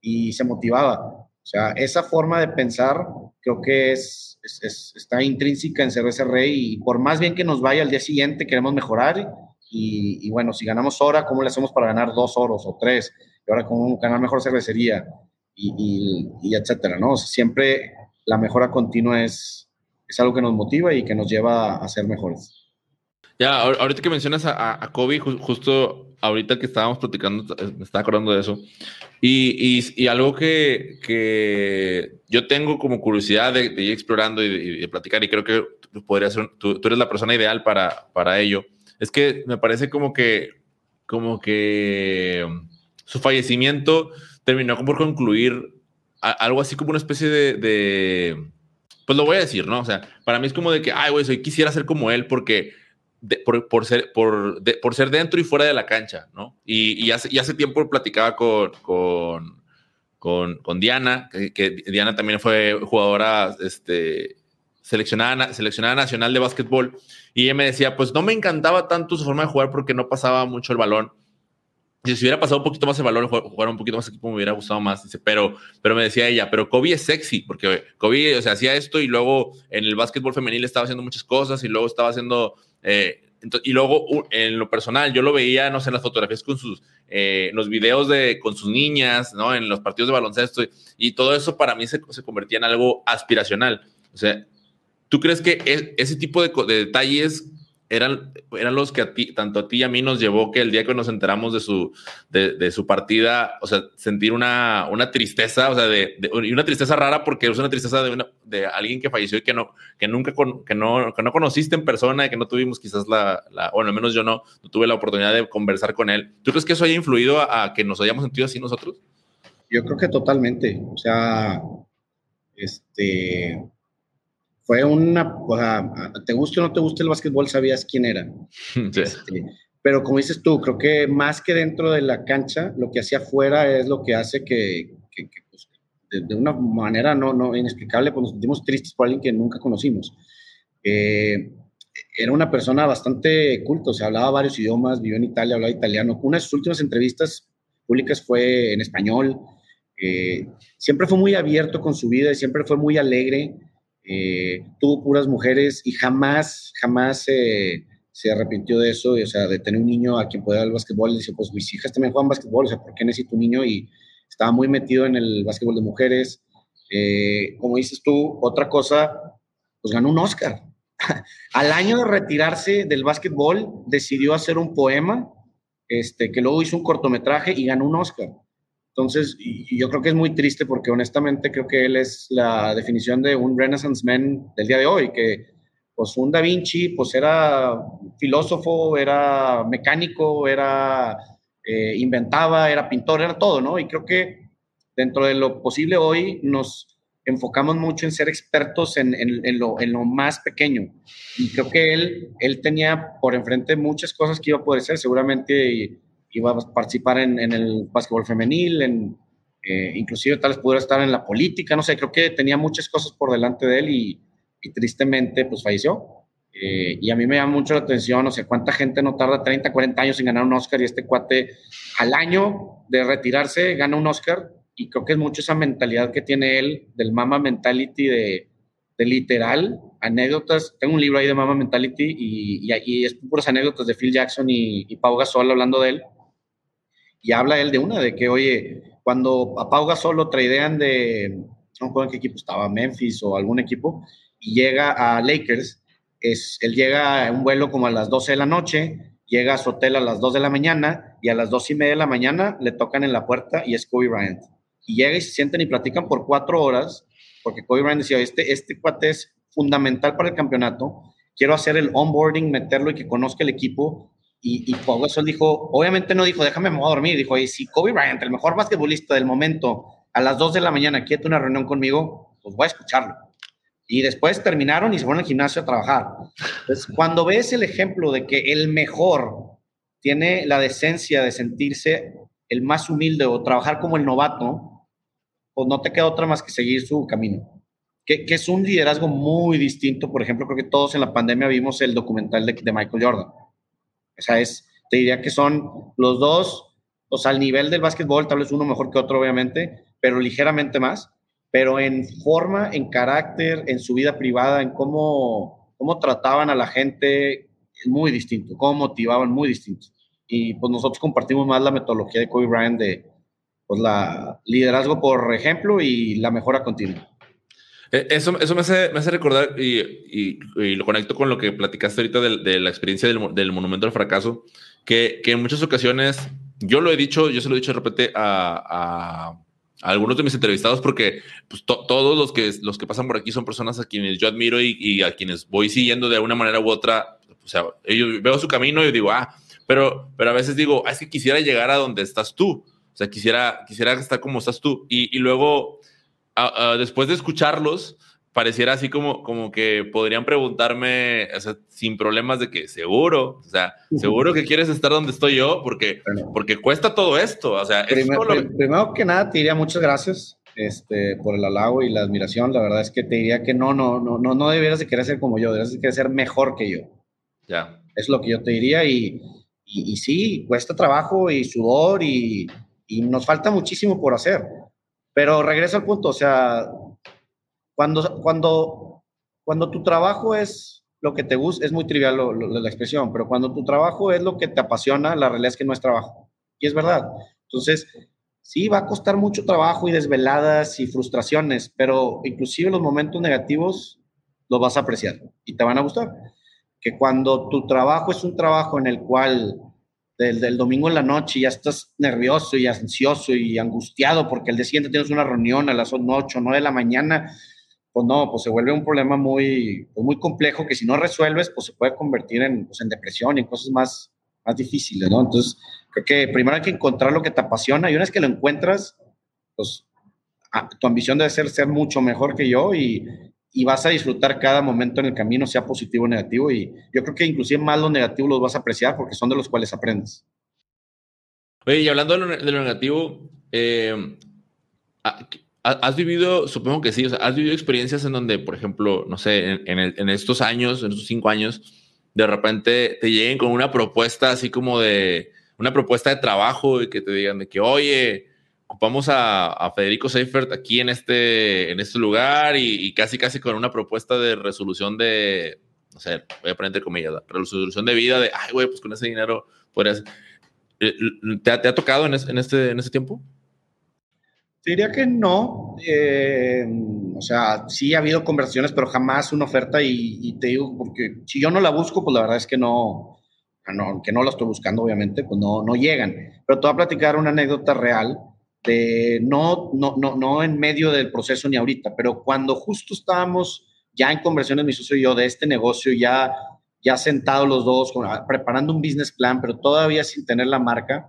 y se motivaba. O sea, esa forma de pensar creo que es, es, está intrínseca en Cerveza Rey y por más bien que nos vaya al día siguiente, queremos mejorar y, bueno, si ganamos hora, ¿cómo le hacemos para ganar dos oros o tres? Y ahora, ¿cómo ganar mejor cervecería? Y, y, etcétera, ¿no? siempre la mejora continua es, es algo que nos motiva y que nos lleva a ser mejores. Ya, ahorita que mencionas a, a Kobe, justo ahorita que estábamos platicando, me estaba acordando de eso. Y, y, y algo que, que, yo tengo como curiosidad de, ir explorando y de, platicar, y creo que podría ser, tú, tú, eres la persona ideal para, para ello, es que me parece como que, como que su fallecimiento terminó por concluir algo así como una especie de, pues lo voy a decir, ¿no? O sea, para mí es como de que, ay, güey, soy, quisiera ser como él porque por, por, ser, por, por, ser dentro y fuera de la cancha, ¿no? Y, y, hace, y hace, tiempo platicaba con, con, con, Diana, que, que, Diana también fue jugadora este, seleccionada, seleccionada nacional de básquetbol, y ella me decía, pues no me encantaba tanto su forma de jugar porque no pasaba mucho el balón. Y si hubiera pasado un poquito más el balón, jugar un poquito más equipo, me hubiera gustado más. Dice, pero, pero me decía ella, pero Kobe es sexy, porque Kobe, o sea, hacía esto y luego en el básquetbol femenil estaba haciendo muchas cosas y luego estaba haciendo, eh, y luego en lo personal, yo lo veía, no sé, en las fotografías con sus, eh, los videos de, con sus niñas, ¿no? En los partidos de baloncesto y, todo eso para mí se, se convertía en algo aspiracional. O sea, ¿Tú crees que e, ese tipo de, detalles eran, eran los que a ti, tanto a ti y a mí nos llevó que el día que nos enteramos de su, de, su partida, o sea, sentir una, una tristeza, o sea, de, y una tristeza rara porque es una tristeza de, de alguien que falleció y que no, que nunca, que no, que no conociste en persona y que no tuvimos quizás la, la, bueno, al menos yo no, no tuve la oportunidad de conversar con él. ¿Tú crees que eso haya influido a, que nos hayamos sentido así nosotros? Yo creo que totalmente, o sea, este, fue una, o sea, te guste o no te guste el básquetbol, sabías quién era. Este, pero como dices tú, creo que más que dentro de la cancha, lo que hacía afuera es lo que hace que, pues, de, una manera no, no inexplicable, pues nos sentimos tristes por alguien que nunca conocimos. Eh, era una persona bastante culta, o sea, hablaba varios idiomas, vivió en Italia, hablaba italiano. Una de sus últimas entrevistas públicas fue en español. Eh, siempre fue muy abierto con su vida y siempre fue muy alegre. Eh, tuvo puras mujeres y jamás, jamás se arrepintió de eso, o sea, de tener un niño a quien pueda el básquetbol. Y dice, pues mis hijas también juegan básquetbol, o sea, ¿por qué necesito un niño? Y estaba muy metido en el básquetbol de mujeres. Eh, como dices tú, otra cosa, pues ganó un Oscar. Al año de retirarse del básquetbol, decidió hacer un poema, este, que luego hizo un cortometraje y ganó un Oscar. Entonces, yo creo que es muy triste porque honestamente creo que él es la definición de un Renaissance Man del día de hoy, que pues un Da Vinci, pues era filósofo, era mecánico, era, eh, inventaba, era pintor, era todo, ¿no? Y creo que dentro de lo posible hoy nos enfocamos mucho en ser expertos en, en, lo, en, lo, más pequeño. Y creo que él, él tenía por enfrente muchas cosas que iba a poder ser, seguramente iba a participar en, el básquetbol femenil, en, eh, inclusive tal vez pudiera estar en la política, no sé, creo que tenía muchas cosas por delante de él y, tristemente pues falleció. Eh, y a mí me llama mucho la atención, o sea, cuánta gente no tarda 30, 40 años en ganar un Oscar y este cuate al año de retirarse gana un Oscar y creo que es mucho esa mentalidad que tiene él del mama mentality de, de literal anécdotas. Tengo un libro ahí de mama mentality y, y, es puras anécdotas de Phil Jackson y, y Pau Gasol hablando de él y habla él de una, de que, oye, cuando a Pau Gasol lo traidean de, no recuerdo qué equipo estaba, Memphis o algún equipo, y llega a Lakers, es, él llega a un vuelo como a las 12 de la noche, llega a su hotel a las 2 de la mañana, y a las 2 y media de la mañana le tocan en la puerta y es Kobe Bryant. Y llega y se sienten y platican por cuatro horas, porque Kobe Bryant decía, este, este cuate es fundamental para el campeonato, quiero hacer el onboarding, meterlo y que conozca el equipo, y, y Pau Gasol dijo, obviamente no dijo, déjame, me voy a dormir. Dijo, y si Kobe Bryant, el mejor basquetbolista del momento, a las 2 de la mañana quiere una reunión conmigo, pues voy a escucharlo. Y después terminaron y se fueron al gimnasio a trabajar. Entonces, cuando ves el ejemplo de que el mejor tiene la decencia de sentirse el más humilde o trabajar como el novato, pues no te queda otra más que seguir su camino. Que, es un liderazgo muy distinto. Por ejemplo, creo que todos en la pandemia vimos el documental de Michael Jordan o sea, es, te diría que son los dos, o sea, al nivel del básquetbol, tal vez uno mejor que otro, obviamente, pero ligeramente más. Pero en forma, en carácter, en su vida privada, en cómo, cómo trataban a la gente, muy distinto, cómo motivaban, muy distinto. Y pues nosotros compartimos más la metodología de Kobe Bryant de pues, la liderazgo por ejemplo y la mejora continua. Eh, eso, eso me, hace, me hace recordar y, y, lo conecto con lo que platicaste ahorita de, de la experiencia del, del, Monumento al Fracaso, que, que, en muchas ocasiones, yo lo he dicho, yo se lo he dicho de repente a, a, algunos de mis entrevistados, porque pues, todos los que, los que pasan por aquí son personas a quienes yo admiro y, y, a quienes voy siguiendo de una manera u otra. O sea, yo veo su camino y digo, ah, pero, pero a veces digo, ah, es que quisiera llegar a donde estás tú. O sea, quisiera, quisiera estar como estás tú. Y, y luego después de escucharlos, pareciera así como, como que podrían preguntarme sin problemas de que seguro, o sea, seguro que quieres estar donde estoy yo porque, porque cuesta todo esto. O sea, primero, que nada te diría muchas gracias este, por el halago y la admiración. La verdad es que te diría que no, no, no, no, no debieras de querer ser como yo, debieras de querer ser mejor que yo. Ya. Es lo que yo te diría y, y, y sí, cuesta trabajo y sudor y, y nos falta muchísimo por hacer pero regreso al punto, o sea, cuando, cuando, cuando tu trabajo es lo que te gusta, es muy trivial la expresión, pero cuando tu trabajo es lo que te apasiona, la realidad es que no es trabajo. Y es verdad. Entonces, sí, va a costar mucho trabajo y desveladas y frustraciones, pero inclusive los momentos negativos los vas a apreciar y te van a gustar. que cuando tu trabajo es un trabajo en el cual del, domingo en la noche ya estás nervioso y ansioso y angustiado porque el día siguiente tienes una reunión a las 8 o 9 de la mañana, pues no, pues se vuelve un problema muy, pues muy complejo que si no resuelves, pues se puede convertir en, pues en depresión y en cosas más, más difíciles, ¿no? Entonces, creo que primero hay que encontrar lo que te apasiona y una vez que lo encuentras, pues tu ambición debe ser ser mucho mejor que yo y, y vas a disfrutar cada momento en el camino, sea positivo o negativo. Y yo creo que inclusive más lo negativo los vas a apreciar porque son de los cuales aprendes. Oye, y hablando de lo, negativo, eh, ¿has vivido, supongo que sí, has vivido experiencias en donde, por ejemplo, no sé, en, en, estos años, en estos cinco años, de repente te lleguen con una propuesta así como de, una propuesta de trabajo y que te digan de que, oye, ocupamos a, Federico Seifert aquí en este, en este lugar y, casi, casi con una propuesta de resolución de, no sé, voy a poner entre comillas, resolución de vida de, ay, güey, pues con ese dinero podrías... Eh, ¿Te, ha tocado en, en, este, en este tiempo? Diría que no. Eh, o sea, sí ha habido conversaciones, pero jamás una oferta y, te digo, porque si yo no la busco, pues la verdad es que no, no, que no la estoy buscando, obviamente, pues no, no llegan. Pero te voy a platicar una anécdota real no, no, no, no en medio del proceso ni ahorita, pero cuando justo estábamos ya en conversiones, mi socio y yo, de este negocio, ya, ya sentados los dos, preparando un business plan, pero todavía sin tener la marca,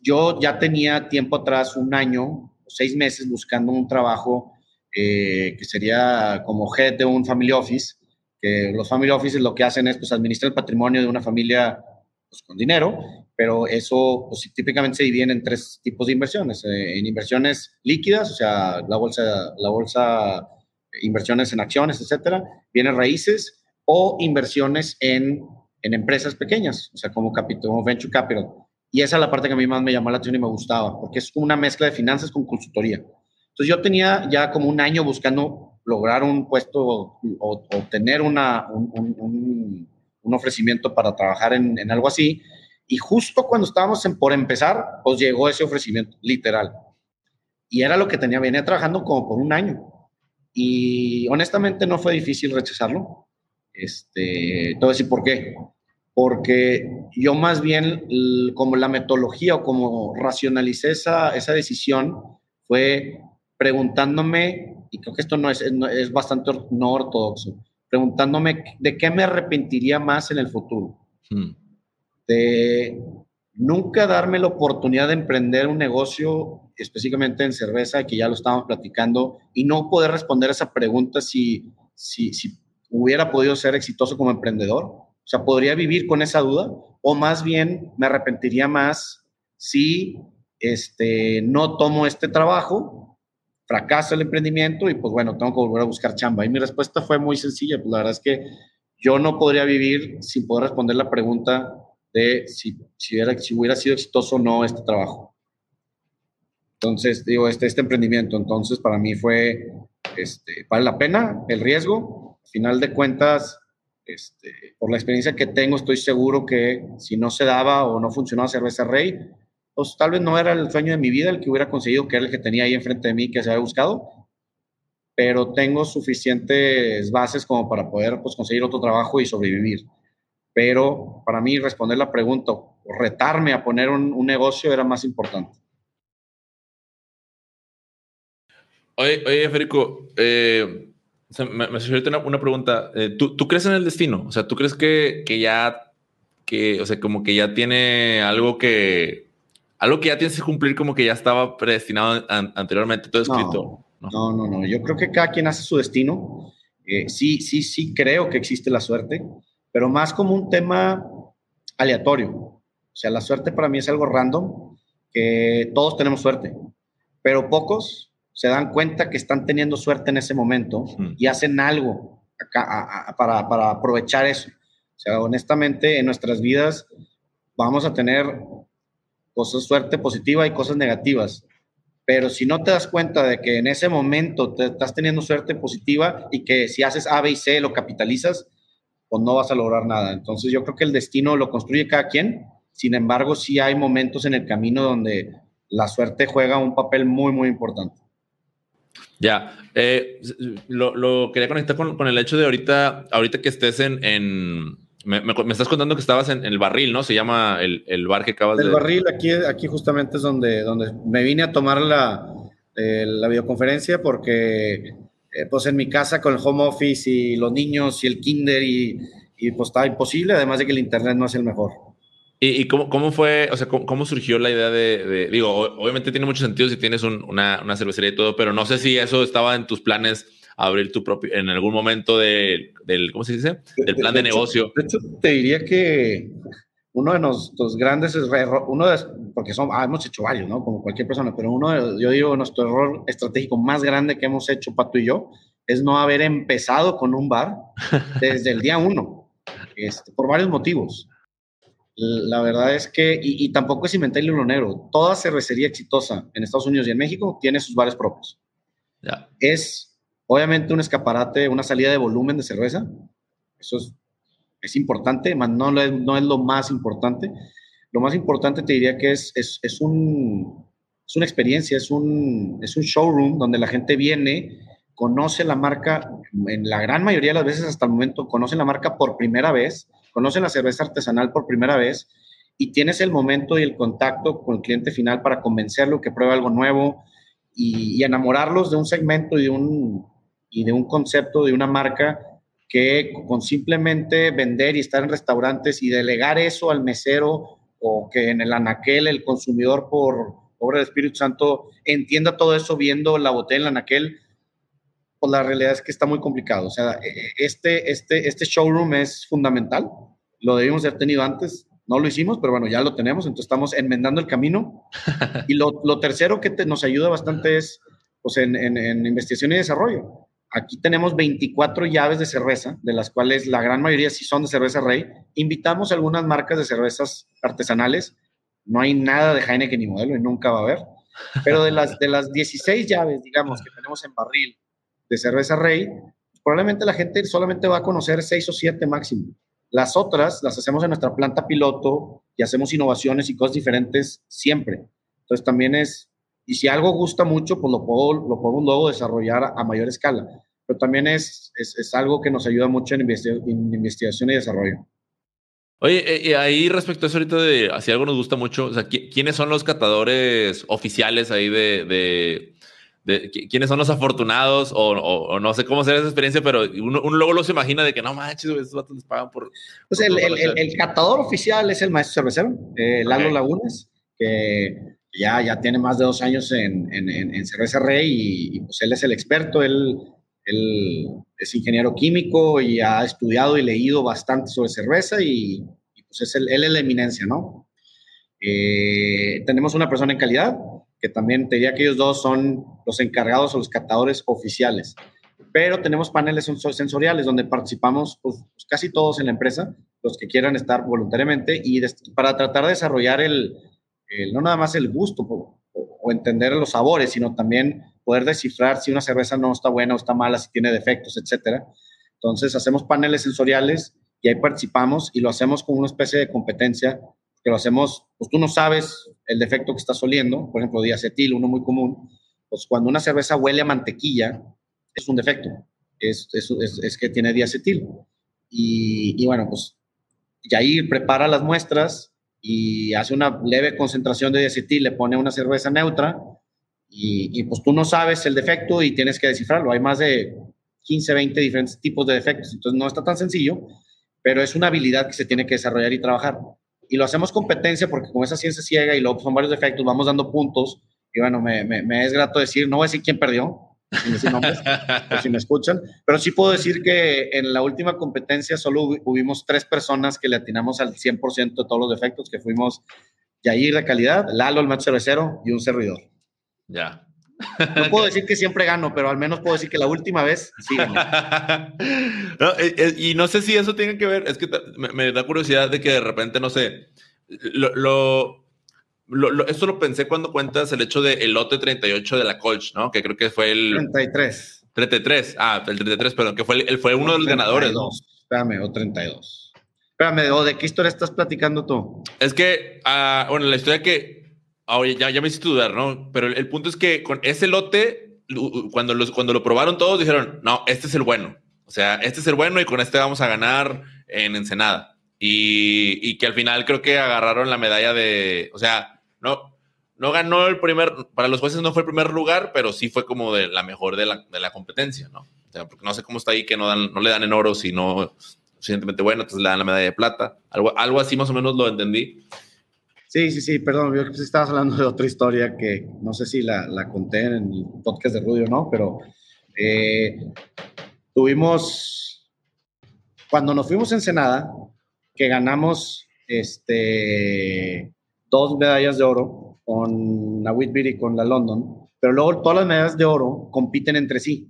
yo ya tenía tiempo atrás, un año, seis meses, buscando un trabajo eh, que sería como head de un family office, que los family offices lo que hacen es pues administrar el patrimonio de una familia pues, con dinero pero eso pues, típicamente se divide en tres tipos de inversiones. Eh, en inversiones líquidas, o sea, la bolsa, la bolsa, inversiones en acciones, etcétera, bienes raíces o inversiones en, en empresas pequeñas, o sea, como, capital, como venture capital. Y esa es la parte que a mí más me llamó la atención y me gustaba, porque es una mezcla de finanzas con consultoría. Entonces yo tenía ya como un año buscando lograr un puesto o, o, tener una, un, un, un, ofrecimiento para trabajar en, en algo así y justo cuando estábamos en, por empezar, pues llegó ese ofrecimiento, literal. Y era lo que tenía, venía trabajando como por un año. Y honestamente no fue difícil rechazarlo. Este, te voy a decir por qué. Porque yo más bien, como la metodología o como racionalicé esa, esa decisión, fue preguntándome, y creo que esto no es, es bastante no ortodoxo, preguntándome de qué me arrepentiría más en el futuro. Hmm de nunca darme la oportunidad de emprender un negocio específicamente en cerveza, que ya lo estábamos platicando, y no poder responder esa pregunta si, si, si hubiera podido ser exitoso como emprendedor. O sea, ¿podría vivir con esa duda? O más bien me arrepentiría más si este, no tomo este trabajo, fracaso el emprendimiento y pues bueno, tengo que volver a buscar chamba. Y mi respuesta fue muy sencilla, pues la verdad es que yo no podría vivir sin poder responder la pregunta de si, si, si hubiera sido exitoso o no este trabajo. Entonces, digo, este, este emprendimiento, entonces para mí fue, este, vale la pena el riesgo. Al final de cuentas, este, por la experiencia que tengo, estoy seguro que si no se daba o no funcionaba Cerveza Rey, pues tal vez no era el sueño de mi vida el que hubiera conseguido, que era el que tenía ahí enfrente de mí, que se había buscado, pero tengo suficientes bases como para poder pues, conseguir otro trabajo y sobrevivir pero para mí responder la pregunta, retarme a poner un, negocio era más importante. Oye, oye Federico, eh, me, me una, una pregunta. Eh, ¿tú, ¿tú, crees en el destino? O sea, ¿tú crees que, que, ya, que, o sea, como que ya tiene algo que, algo que ya tienes que cumplir como que ya estaba predestinado anteriormente, todo escrito? No, no, no, no, Yo creo que cada quien hace su destino. Eh, sí, sí, sí creo que existe la suerte pero más como un tema aleatorio. O sea, la suerte para mí es algo random, que todos tenemos suerte, pero pocos se dan cuenta que están teniendo suerte en ese momento y hacen algo para, para aprovechar eso. O sea, honestamente, en nuestras vidas vamos a tener cosas, suerte positiva y cosas negativas. Pero si no te das cuenta de que en ese momento te estás teniendo suerte positiva y que si haces A, B y C lo capitalizas, o no vas a lograr nada. Entonces yo creo que el destino lo construye cada quien, sin embargo sí hay momentos en el camino donde la suerte juega un papel muy, muy importante. Ya, eh, lo, quería conectar con, el hecho de ahorita, ahorita que estés en, me, estás contando que estabas en, el barril, ¿no? Se llama el, bar que acabas de... El barril, aquí, aquí justamente es donde, donde me vine a tomar la, eh, la videoconferencia porque eh, pues en mi casa con el home office y los niños y el kinder y, y pues estaba imposible, además de que el internet no es el mejor. ¿Y, cómo, cómo, fue, o sea, cómo, surgió la idea de, digo, obviamente tiene mucho sentido si tienes una, una, cervecería y todo, pero no sé si eso estaba en tus planes abrir tu propio, en algún momento del, ¿cómo se dice? Del plan de, negocio. de hecho, te diría que uno de nuestros grandes uno de, porque son, ah, hemos hecho varios, ¿no? Como cualquier persona, pero uno, de, yo digo, nuestro error estratégico más grande que hemos hecho, Pato y yo, es no haber empezado con un bar desde el día uno, este, por varios motivos. La verdad es que, y, tampoco es inventar el libro negro, toda cervecería exitosa en Estados Unidos y en México tiene sus bares propios. Es obviamente un escaparate, una salida de volumen de cerveza. Eso es, importante, no, no, es, lo más importante. Lo más importante te diría que es, es, es, un, es una experiencia, es un, es un showroom donde la gente viene, conoce la marca, en la gran mayoría de las veces hasta el momento, conoce la marca por primera vez conocen la cerveza artesanal por primera vez y tienes el momento y el contacto con el cliente final para convencerlo que pruebe algo nuevo y, enamorarlos de un segmento y de un, y de un concepto, de una marca que con simplemente vender y estar en restaurantes y delegar eso al mesero o que en el anaquel el consumidor por obra del Espíritu Santo entienda todo eso viendo la botella en el anaquel, pues la realidad es que está muy complicado. O sea, e, e, este, este, este showroom es fundamental. Lo debimos haber tenido antes. No lo hicimos, pero bueno, ya lo tenemos. Entonces estamos enmendando el camino. Y lo, lo tercero que nos ayuda bastante es pues, en, en, investigación y desarrollo. Aquí tenemos 24 llaves de cerveza, de las cuales la gran mayoría sí son de cerveza Rey. Invitamos algunas marcas de cervezas artesanales. No hay nada de Heineken ni modelo y nunca va a haber. Pero de las, de las 16 llaves, digamos, que tenemos en barril, de cerveza rey, probablemente la gente solamente va a conocer seis o siete máximo. Las otras las hacemos en nuestra planta piloto y hacemos innovaciones y cosas diferentes siempre. Entonces también es, y si algo gusta mucho, pues lo puedo, lo puedo luego desarrollar a, mayor escala. Pero también es, es, algo que nos ayuda mucho en, investigación y desarrollo. Oye, eh, y ahí respecto a eso ahorita de, si algo nos gusta mucho, o sea, ¿quiénes son los catadores oficiales ahí de quiénes son los afortunados o, no sé cómo será esa experiencia, pero uno, luego lo se imagina de que no manches, esos vatos les pagan por. Pues el, el, catador oficial es el maestro cervecero, eh, Lalo Lagunas, que ya, ya tiene más de dos años en, en, en cerveza rey y, pues él es el experto, él, él, es ingeniero químico y ha estudiado y leído bastante sobre cerveza y, pues es él es la eminencia, ¿no? Eh, tenemos una persona en calidad, que también te diría que ellos dos son los encargados o los catadores oficiales. Pero tenemos paneles sensoriales donde participamos pues, pues, casi todos en la empresa, los que quieran estar voluntariamente, y para tratar de desarrollar el, no nada más el gusto o, entender los sabores, sino también poder descifrar si una cerveza no está buena o está mala, si tiene defectos, etc. Entonces hacemos paneles sensoriales y ahí participamos y lo hacemos como una especie de competencia que lo hacemos, pues tú no sabes el defecto que estás oliendo, por ejemplo, diacetil, uno muy común, pues cuando una cerveza huele a mantequilla, es un defecto, es, es, es, que tiene diacetil. Y, y, bueno, pues Yair prepara las muestras y hace una leve concentración de diacetil, le pone una cerveza neutra y, pues tú no sabes el defecto y tienes que descifrarlo. Hay más de 15, 20 diferentes tipos de defectos, entonces no está tan sencillo, pero es una habilidad que se tiene que desarrollar y trabajar y lo hacemos competencia porque con esa ciencia ciega y luego son varios defectos, vamos dando puntos. Y bueno, me, me, es grato decir, no voy a decir quién perdió, sin decir nombres, por si me escuchan, pero sí puedo decir que en la última competencia solo hubimos tres personas que le atinamos al 100% de todos los defectos, que fuimos Yair de calidad, Lalo, el macho cervecero y un servidor. Ya. No puedo decir que siempre gano, pero al menos puedo decir que la última vez sí eh, eh, y no sé si eso tiene que ver, es que me, da curiosidad de que de repente, no sé, lo, esto lo pensé cuando cuentas el hecho del lote 38 de la Colch, ¿no? Que creo que fue el... 33. 33, ah, el 33, perdón, que fue, el, fue uno de los ganadores, ¿no? Espérame, o 32. Espérame, ¿o de qué historia estás platicando tú? Es que, ah, bueno, la historia que Oye, ya, ya me hiciste dudar, ¿no? Pero el, punto es que con ese lote cuando, los, cuando lo probaron todos dijeron, no, este es el bueno. O sea, este es el bueno y con este vamos a ganar en Ensenada. Y, y que al final creo que agarraron la medalla de, o sea, no, no ganó el primer, para los jueces no fue el primer lugar, pero sí fue como de la mejor de la, de la competencia, ¿no? O sea, porque no sé cómo está ahí que no, dan, no le dan en oro, sino suficientemente bueno, entonces le dan la medalla de plata. Algo, algo así más o menos lo entendí. Sí, sí, sí, perdón, yo que estabas hablando de otra historia que no sé si la, la conté en el podcast de Rudy o no, pero eh, tuvimos, cuando nos fuimos a Ensenada, que ganamos este, dos medallas de oro con la Whitby y con la London, pero luego todas las medallas de oro compiten entre sí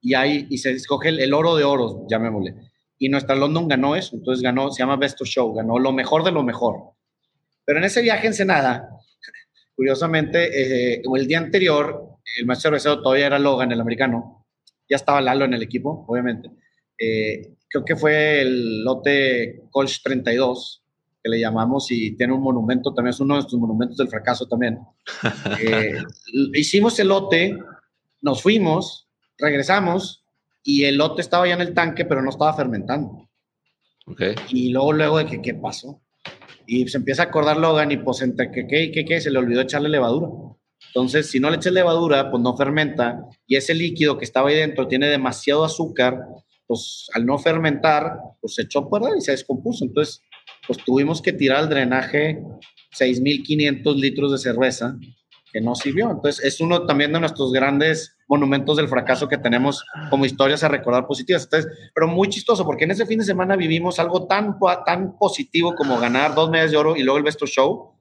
y, hay, y se escoge el, oro de oro, llamémosle. Y nuestra London ganó eso, entonces ganó, se llama Best of Show, ganó lo mejor de lo mejor. Pero en ese viaje en Ensenada, curiosamente, eh, el día anterior, el maestro cervecero todavía era Logan, el americano, ya estaba Lalo en el equipo, obviamente. Eh, creo que fue el lote Colch 32, que le llamamos, y tiene un monumento, también es uno de nuestros monumentos del fracaso también. Eh, hicimos el lote, nos fuimos, regresamos, y el lote estaba ya en el tanque, pero no estaba fermentando. Okay. Y luego, luego de que, ¿qué pasó? Y se empieza a acordar Logan y pues entre que, ¿qué, qué, qué? Se le olvidó echarle levadura. Entonces, si no le eches levadura, pues no fermenta y ese líquido que estaba ahí dentro tiene demasiado azúcar, pues al no fermentar, pues se echó a perder y se descompuso. Entonces, pues tuvimos que tirar al drenaje 6.500 litros de cerveza que no sirvió. Entonces, es uno también de nuestros grandes monumentos del fracaso que tenemos como historias a recordar positivas. Entonces, pero muy chistoso, porque en ese fin de semana vivimos algo tan, tan positivo como ganar dos medallas de oro y luego el Best Show,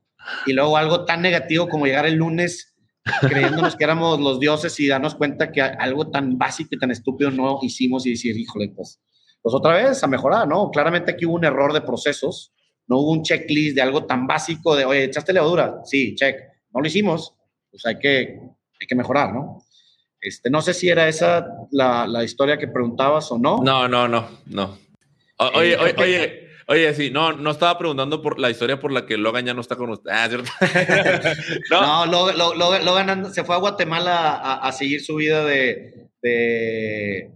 y luego algo tan negativo como llegar el lunes creyéndonos que éramos los dioses y darnos cuenta que algo tan básico y tan estúpido no hicimos y decir, híjole, pues, pues otra vez a mejorar, ¿no? Claramente aquí hubo un error de procesos, no hubo un checklist de algo tan básico de, oye, ¿echaste levadura? Sí, check. No lo hicimos, pues hay que, hay que mejorar, ¿no? Este, no sé si era esa la, la historia que preguntabas o no. No, no, no, no. oye, oye, oye, Oye, sí, no, no estaba preguntando por la historia por la que Logan ya no está con usted. Ah, ¿cierto? no, no Logan, se fue a Guatemala a, seguir su vida de, de,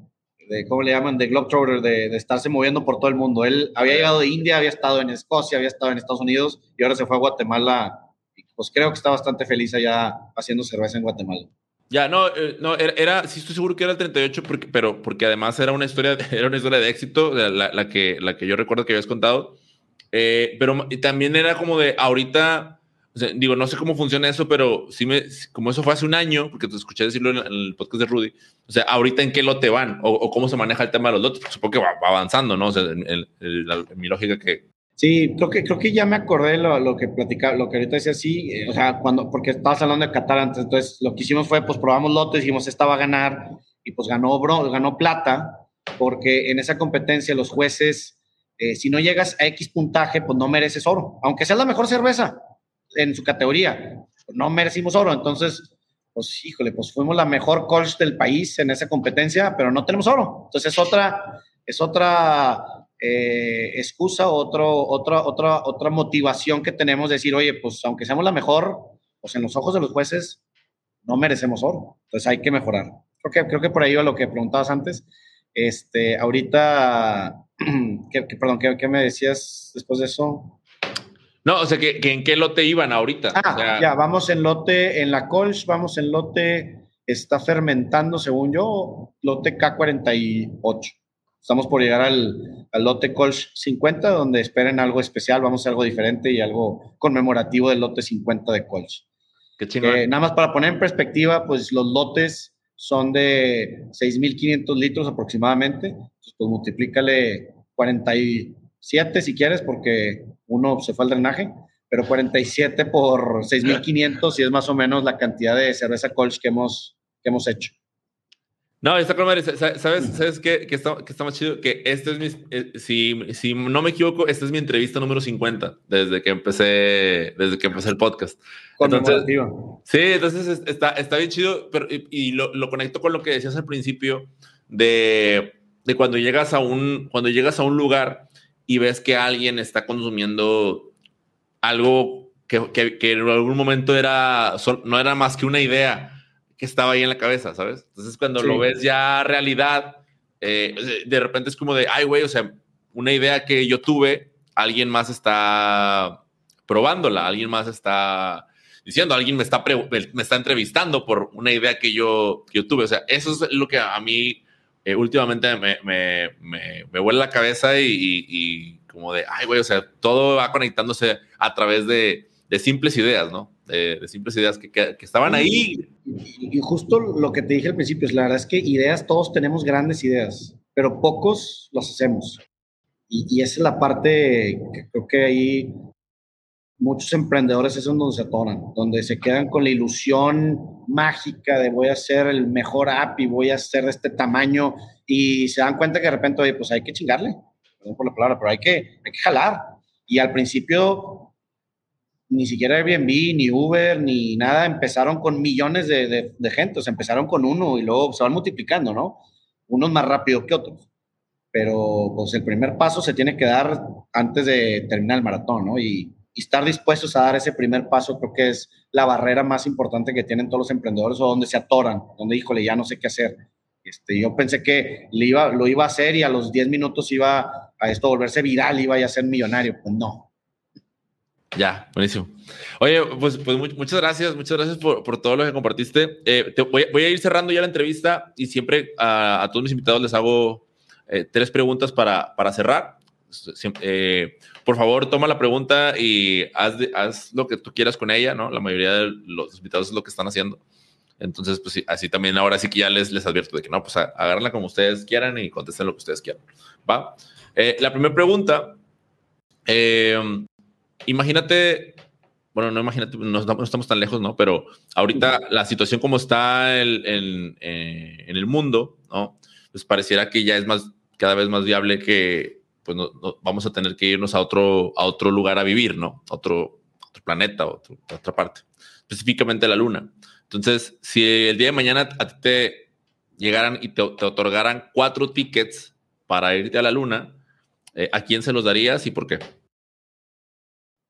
¿cómo le llaman? De Globetrotter, de, de estarse moviendo por todo el mundo. Él había llegado de India, había estado en Escocia, había estado en Estados Unidos y ahora se fue a Guatemala. Pues creo que está bastante feliz allá haciendo cerveza en Guatemala. Ya, no, eh, no era, sí estoy seguro que era el 38, porque, pero porque además era una historia, era una historia de éxito, la, la que, la que yo recuerdo que habías contado. Eh, pero también era como de ahorita, digo, no sé cómo funciona eso, pero sí me, como eso fue hace un año, porque te escuché decirlo en, el podcast de Rudy, o sea, ahorita en qué lote van o, cómo se maneja el tema de los lotes, supongo que va, avanzando, ¿no? O sea, en mi lógica que, Sí, creo que, creo que ya me acordé lo, lo que platicaba, lo que ahorita decía, sí, eh, o sea, cuando, porque estabas hablando de Qatar antes, entonces lo que hicimos fue, pues probamos lotes, dijimos, esta va a ganar, y pues ganó, bro, ganó plata, porque en esa competencia los jueces, eh, si no llegas a X puntaje, pues no mereces oro, aunque sea la mejor cerveza en su categoría, no merecimos oro, entonces, pues híjole, pues fuimos la mejor coach del país en esa competencia, pero no tenemos oro, entonces es otra, es otra eh, excusa, otro, otra, otra, otra motivación que tenemos de decir, oye, pues aunque seamos la mejor, pues en los ojos de los jueces no merecemos oro. Entonces hay que mejorar. Creo que, creo que por ahí va lo que preguntabas antes. Este, ahorita, ¿qué, perdón, ¿qué, me decías después de eso? No, o sea, que, ¿en qué lote iban ahorita? Ah, ya, vamos en lote, en la Colch, vamos en lote, está fermentando, según yo, lote K48. Estamos por llegar al, al lote Colch 50, donde esperen algo especial, vamos a algo diferente y algo conmemorativo del lote 50 de Colch. Qué chingón. Eh, nada más para poner en perspectiva, pues los lotes son de 6.500 litros aproximadamente. Entonces, pues multiplícale 47 si quieres, porque uno se fue al drenaje, pero 47 por 6.500 y es más o menos la cantidad de cerveza Colch que hemos, que hemos hecho. No, está con ¿Sabes, sabes qué, que está, que está, más chido? Que este es mi, eh, si, si no me equivoco, esta es mi entrevista número 50 desde que empecé, desde que empecé el podcast. Entonces, sí, entonces está, está bien chido, pero, y, lo, lo, conecto con lo que decías al principio de, de cuando llegas a un, cuando llegas a un lugar y ves que alguien está consumiendo algo que, que, que en algún momento era, no era más que una idea que estaba ahí en la cabeza, ¿sabes? Entonces cuando lo ves ya realidad, eh, de repente es como de, ay, güey, o sea, una idea que yo tuve, alguien más está probándola, alguien más está diciendo, alguien me está, me está entrevistando por una idea que yo, yo tuve. O sea, eso es lo que a mí eh, últimamente me, me, me, vuela la cabeza y, como de, ay, güey, o sea, todo va conectándose a través de, de simples ideas, ¿no? De, simples ideas que, que, estaban ahí. Y, justo lo que te dije al principio, es la verdad es que ideas, todos tenemos grandes ideas, pero pocos los hacemos. Y esa es la parte que creo que ahí muchos emprendedores es donde se atoran, donde se quedan con la ilusión mágica de voy a hacer el mejor app y voy a hacer de este tamaño y se dan cuenta que de repente, pues hay que chingarle, perdón por la palabra, pero hay que, hay que jalar. Y al principio ni siquiera Airbnb, ni Uber, ni nada, empezaron con millones de, de, gente, o empezaron con uno y luego se van multiplicando, ¿no? Unos más rápido que otros. Pero pues el primer paso se tiene que dar antes de terminar el maratón, ¿no? Y, y estar dispuestos a dar ese primer paso creo que es la barrera más importante que tienen todos los emprendedores o donde se atoran, donde, híjole, ya no sé qué hacer. Este, yo pensé que le iba, lo iba a hacer y a los 10 minutos iba a esto volverse viral, iba a ser millonario. Pues no. Ya, buenísimo. Oye, pues, pues muchas gracias, muchas gracias por, por todo lo que compartiste. Eh, voy, voy, a ir cerrando ya la entrevista y siempre a, todos mis invitados les hago eh, tres preguntas para, para cerrar. Eh, por favor, toma la pregunta y haz, haz, lo que tú quieras con ella, ¿no? La mayoría de los invitados es lo que están haciendo. Entonces, pues así también ahora sí que ya les, les advierto de que no, pues agárrenla como ustedes quieran y contesten lo que ustedes quieran. ¿Va? Eh, la primera pregunta, eh, imagínate, bueno, no imagínate, no, estamos tan lejos, ¿no? Pero ahorita la situación como está en, en, en el mundo, ¿no? Pues pareciera que ya es más, cada vez más viable que pues no, vamos a tener que irnos a otro, a otro lugar a vivir, ¿no? A otro, otro planeta, a, otra parte, específicamente la Luna. Entonces, si el día de mañana a ti te llegaran y te, otorgaran cuatro tickets para irte a la Luna, eh, ¿a quién se los darías y por qué?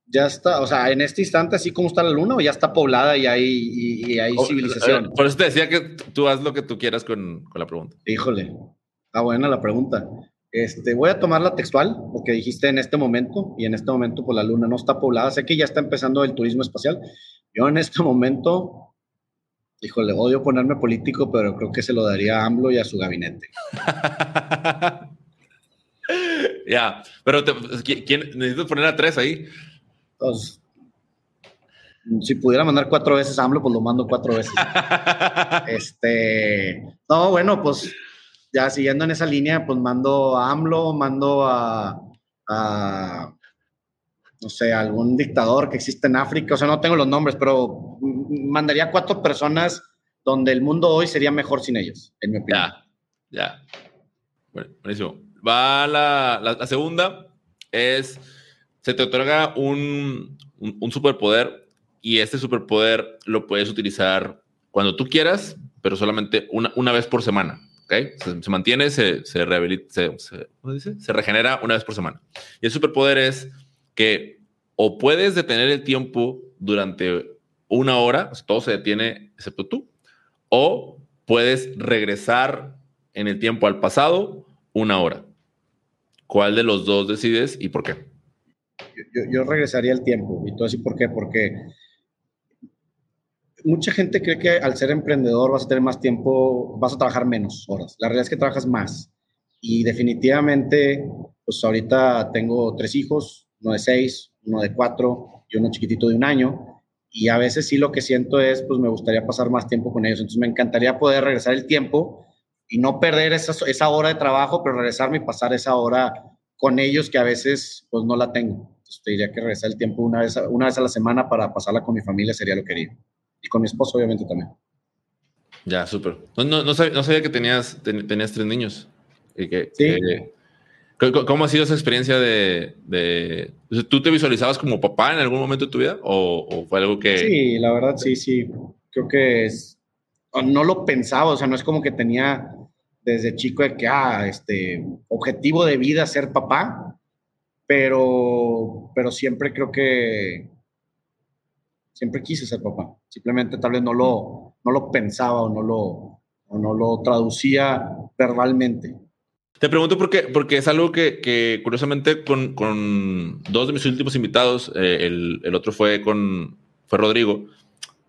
Ya está, o sea, en este instante, así como está la Luna, o ya está poblada y hay, y, hay oh, civilización. Por eso te decía que tú haz lo que tú quieras con, con la pregunta. Híjole, está buena la pregunta. Este, voy a tomar la textual, porque dijiste en este momento, y en este momento pues la luna no está poblada, sé que ya está empezando el turismo espacial. Yo en este momento, híjole, odio ponerme político, pero creo que se lo daría a AMLO y a su gabinete. ya, pero ¿quién, necesito poner a tres ahí. Pues, si pudiera mandar cuatro veces a AMLO, pues lo mando cuatro veces. este, no, bueno, pues ya siguiendo en esa línea, pues mando a AMLO, mando a, no sé, algún dictador que existe en África, o sea, no tengo los nombres, pero mandaría cuatro personas donde el mundo hoy sería mejor sin ellos, en mi opinión. Ya, ya. Bueno, buenísimo. Va la, la, segunda, es, se te otorga un, un superpoder y este superpoder lo puedes utilizar cuando tú quieras, pero solamente una, una vez por semana. Se, mantiene, se, se, se, se, regenera una vez por semana. Y el superpoder es que o puedes detener el tiempo durante una hora, todo se detiene excepto tú, o puedes regresar en el tiempo al pasado una hora. ¿Cuál de los dos decides y por qué? Yo, yo regresaría el tiempo. ¿Y todo así por qué? Porque mucha gente cree que al ser emprendedor vas a tener más tiempo, vas a trabajar menos horas. La realidad es que trabajas más. Y definitivamente, pues ahorita tengo tres hijos, uno de seis, uno de cuatro y uno chiquitito de un año. Y a veces sí lo que siento es, pues me gustaría pasar más tiempo con ellos. Entonces me encantaría poder regresar el tiempo y no perder esa, esa hora de trabajo, pero regresarme y pasar esa hora con ellos que a veces pues no la tengo. Entonces te diría que regresar el tiempo una vez, una vez a la semana para pasarla con mi familia sería lo que quería y con mi esposo obviamente también. Ya, súper. No, no, sabía, que tenías, tenías tres niños. Y que, sí. ¿Cómo ha sido esa experiencia de, de, ¿Tú te visualizabas como papá en algún momento de tu vida? ¿O, fue algo que...? Sí, la verdad, sí, sí. Creo que es, no lo pensaba, o sea, no es como que tenía desde chico de que, ah, este, objetivo de vida ser papá, pero, pero siempre creo que, siempre quise ser papá. Simplemente tal vez no lo, no lo pensaba o no lo, o no lo traducía verbalmente. Te pregunto porque, porque es algo que, que curiosamente con, con, dos de mis últimos invitados, eh, el, el, otro fue con fue Rodrigo,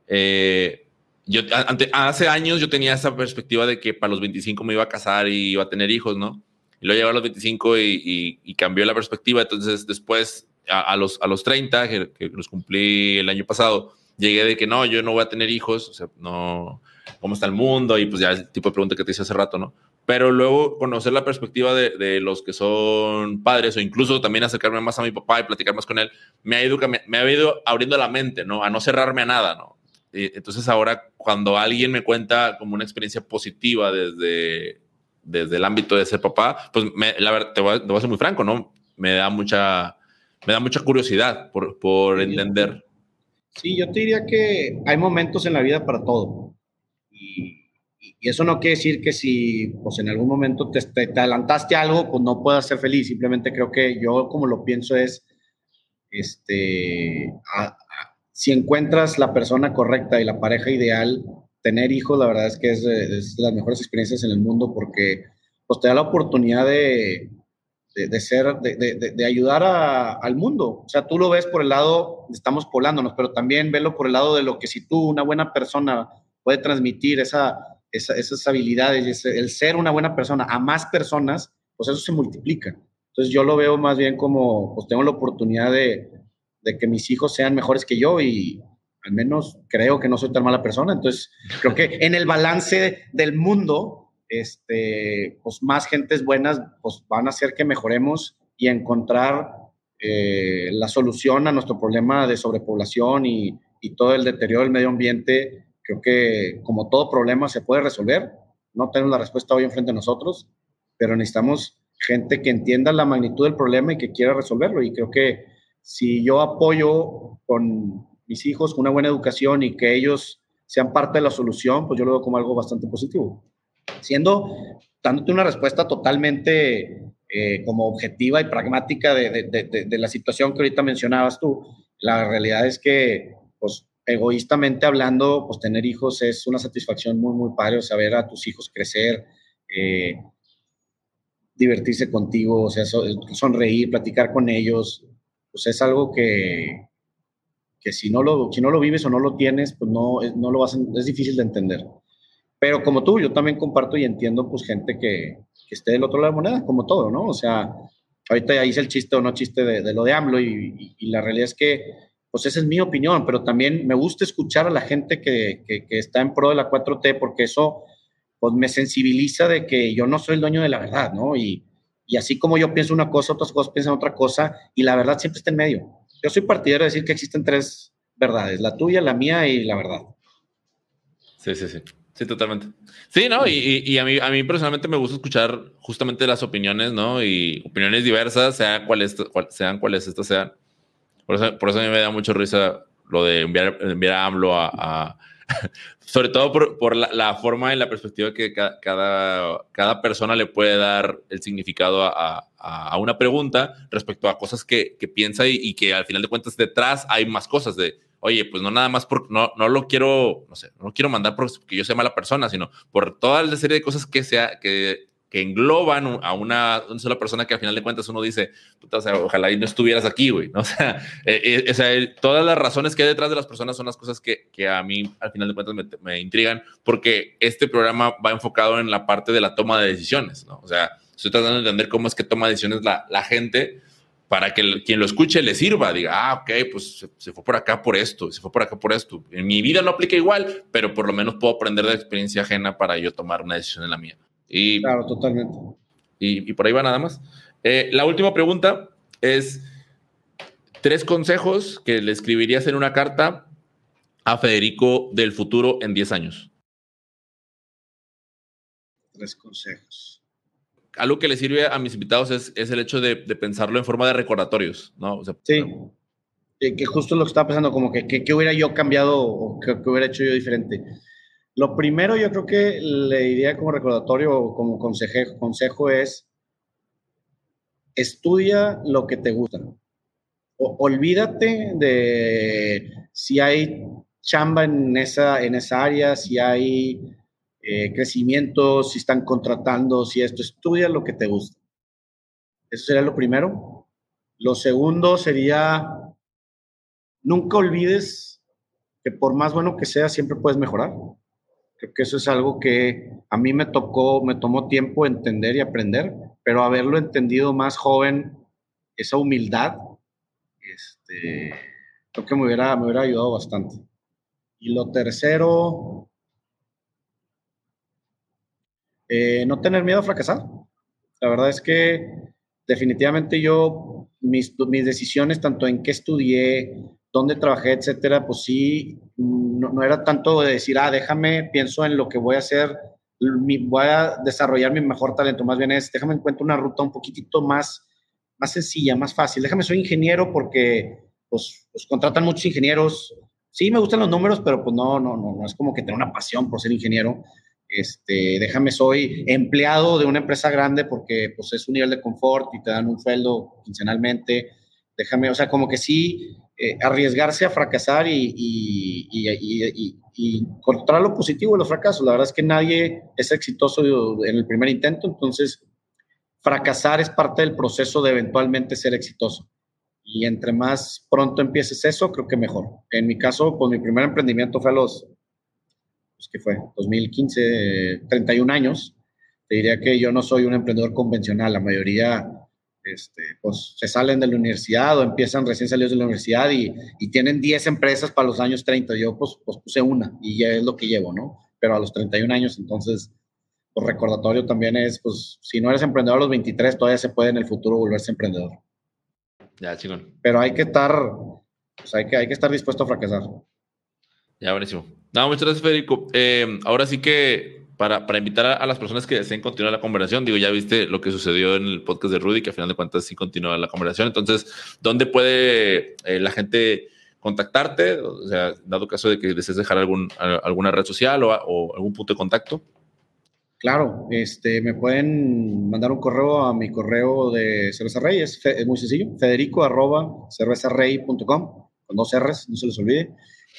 eh, yo ante, hace años yo tenía esa perspectiva de que para los 25 me iba a casar y iba a tener hijos, ¿no? Y luego llegó a los 25 y, y, y cambió la perspectiva, entonces después a, los, a los 30, que, que, los cumplí el año pasado, llegué de que no, yo no voy a tener hijos, o sea, no, ¿cómo está el mundo? Y pues ya el tipo de pregunta que te hice hace rato, ¿no? Pero luego conocer la perspectiva de, de los que son padres o incluso también acercarme más a mi papá y platicar más con él, me ha ido, me, ha ido abriendo la mente, ¿no? A no cerrarme a nada, ¿no? Entonces ahora cuando alguien me cuenta como una experiencia positiva desde, desde el ámbito de ser papá, pues me, la verdad, te voy, te voy a ser muy franco, ¿no? Me da mucha me da mucha curiosidad por, por entender. Sí, yo te diría que hay momentos en la vida para todo. Y, y eso no quiere decir que si pues, en algún momento te, te, te, adelantaste algo, pues no puedas ser feliz. Simplemente creo que yo como lo pienso es, este, a, a, si encuentras la persona correcta y la pareja ideal, tener hijos, la verdad es que es, es de las mejores experiencias en el mundo porque pues, te da la oportunidad de, de, ser, de, de, de ayudar al mundo. O sea, tú lo ves por el lado, estamos polándonos, pero también velo por el lado de lo que si tú, una buena persona, puede transmitir esa, esa, esas habilidades, ese, el ser una buena persona a más personas, pues eso se multiplica. Entonces yo lo veo más bien como, pues tengo la oportunidad de, de que mis hijos sean mejores que yo y al menos creo que no soy tan mala persona. Entonces creo que en el balance del mundo, este, pues más gentes buenas pues van a hacer que mejoremos y encontrar eh, la solución a nuestro problema de sobrepoblación y, y, todo el deterioro del medio ambiente. Creo que como todo problema se puede resolver. No tenemos la respuesta hoy enfrente de nosotros, pero necesitamos gente que entienda la magnitud del problema y que quiera resolverlo. Y creo que si yo apoyo con mis hijos una buena educación y que ellos sean parte de la solución, pues yo lo veo como algo bastante positivo siendo, dándote una respuesta totalmente eh, como objetiva y pragmática de, de, la situación que ahorita mencionabas tú. La realidad es que, pues, egoístamente hablando, pues tener hijos es una satisfacción muy, muy padre, o sea, ver a tus hijos crecer, eh, divertirse contigo, o sea, sonreír, platicar con ellos, pues es algo que, que si, no lo, si no lo vives o no lo tienes, pues no, no lo vas es difícil de entender. Pero como tú, yo también comparto y entiendo pues gente que, que esté del otro lado de la moneda, como todo, ¿no? O sea, ahorita ya hice el chiste o no chiste de, de lo de AMLO y, y, y, la realidad es que, pues esa es mi opinión, pero también me gusta escuchar a la gente que, que, que, está en pro de la 4T porque eso pues me sensibiliza de que yo no soy el dueño de la verdad, ¿no? Y, y así como yo pienso una cosa, otras cosas piensan otra cosa y la verdad siempre está en medio. Yo soy partidario de decir que existen tres verdades, la tuya, la mía y la verdad. Sí, sí, sí. Sí, totalmente. Sí, ¿no? Y, y, a, mí, a mí personalmente me gusta escuchar justamente las opiniones, ¿no? Y opiniones diversas, sean cuales, cual, sean cuales estas sean. Por eso, por eso a mí me da mucha risa lo de enviar, enviar a AMLO a... a sobre todo por, por la, la, forma y la perspectiva que cada, cada, cada, persona le puede dar el significado a, a, a una pregunta respecto a cosas que, que piensa y, y, que al final de cuentas detrás hay más cosas de oye, pues no nada más porque no, no lo quiero, no sé, no quiero mandar porque yo sea mala persona, sino por toda la serie de cosas que, sea, que, que engloban a una, sola persona que al final de cuentas uno dice, ojalá y no estuvieras aquí, güey. O sea, eh, eh, todas las razones que hay detrás de las personas son las cosas que, que a mí al final de cuentas me, me, intrigan, porque este programa va enfocado en la parte de la toma de decisiones, ¿no? O sea, estoy tratando de entender cómo es que toma decisiones la, la gente para que el, quien lo escuche le sirva, diga, ah, ok, pues se, se, fue por acá por esto, se fue por acá por esto. En mi vida no aplica igual, pero por lo menos puedo aprender de experiencia ajena para yo tomar una decisión en la mía. Y, claro, totalmente. Y, y por ahí va nada más. Eh, la última pregunta es, tres consejos que le escribirías en una carta a Federico del futuro en 10 años. Tres consejos algo que le sirve a mis invitados es, es el hecho de, de, pensarlo en forma de recordatorios, ¿no? O sea, sí, que, que, justo lo que estaba pensando, como que, que, que hubiera yo cambiado o que, hubiera hecho yo diferente. Lo primero yo creo que le diría como recordatorio o como consejo, consejo es estudia lo que te gusta. O, olvídate de si hay chamba en esa, en esa área, si hay eh, crecimiento, si están contratando, si esto, estudia lo que te gusta. Eso sería lo primero. Lo segundo sería, nunca olvides que por más bueno que sea, siempre puedes mejorar. Creo que eso es algo que a mí me tocó, me tomó tiempo entender y aprender, pero haberlo entendido más joven, esa humildad, este, creo que me hubiera, me hubiera ayudado bastante. Y lo tercero, eh, no tener miedo a fracasar. La verdad es que definitivamente yo, mis, mis decisiones, tanto en qué estudié, dónde trabajé, etcétera, pues sí, no, no, era tanto de decir, ah, déjame, pienso en lo que voy a hacer, mi, voy a desarrollar mi mejor talento, más bien es, déjame encuentro una ruta un poquitito más, más sencilla, más fácil. Déjame, soy ingeniero porque pues, pues contratan muchos ingenieros. Sí, me gustan los números, pero pues no, no, no, no es como que tener una pasión por ser ingeniero. Este, déjame, soy empleado de una empresa grande porque pues es un nivel de confort y te dan un sueldo quincenalmente. Déjame, o sea, como que sí, eh, arriesgarse a fracasar y, y, y, y, encontrar lo positivo de los fracasos. La verdad es que nadie es exitoso en el primer intento, entonces fracasar es parte del proceso de eventualmente ser exitoso. Y entre más pronto empieces eso, creo que mejor. En mi caso, pues mi primer emprendimiento fue a los, pues, ¿qué fue? 2015, 31 años. Te diría que yo no soy un emprendedor convencional. La mayoría, este, pues, se salen de la universidad o empiezan recién salidos de la universidad y, y tienen 10 empresas para los años 30. Yo, pues, pues, puse una y ya es lo que llevo, ¿no? Pero a los 31 años, entonces, pues, recordatorio también es, pues, si no eres emprendedor a los 23, todavía se puede en el futuro volverse emprendedor. Ya, chingón. Pero hay que estar, pues hay que, hay que estar dispuesto a fracasar. Ya, buenísimo. No, muchas gracias, Federico. Eh, ahora sí que para, para invitar a, las personas que deseen continuar la conversación, digo, ya viste lo que sucedió en el podcast de Rudy, que al final de cuentas sí continúa la conversación. Entonces, ¿dónde puede eh, la gente contactarte? O sea, dado caso de que desees dejar algún, alguna red social o, algún punto de contacto. Claro, este, me pueden mandar un correo a mi correo de Cerveza Rey, es, muy sencillo, federico arroba cervezarrey.com, con dos R's, no se les olvide.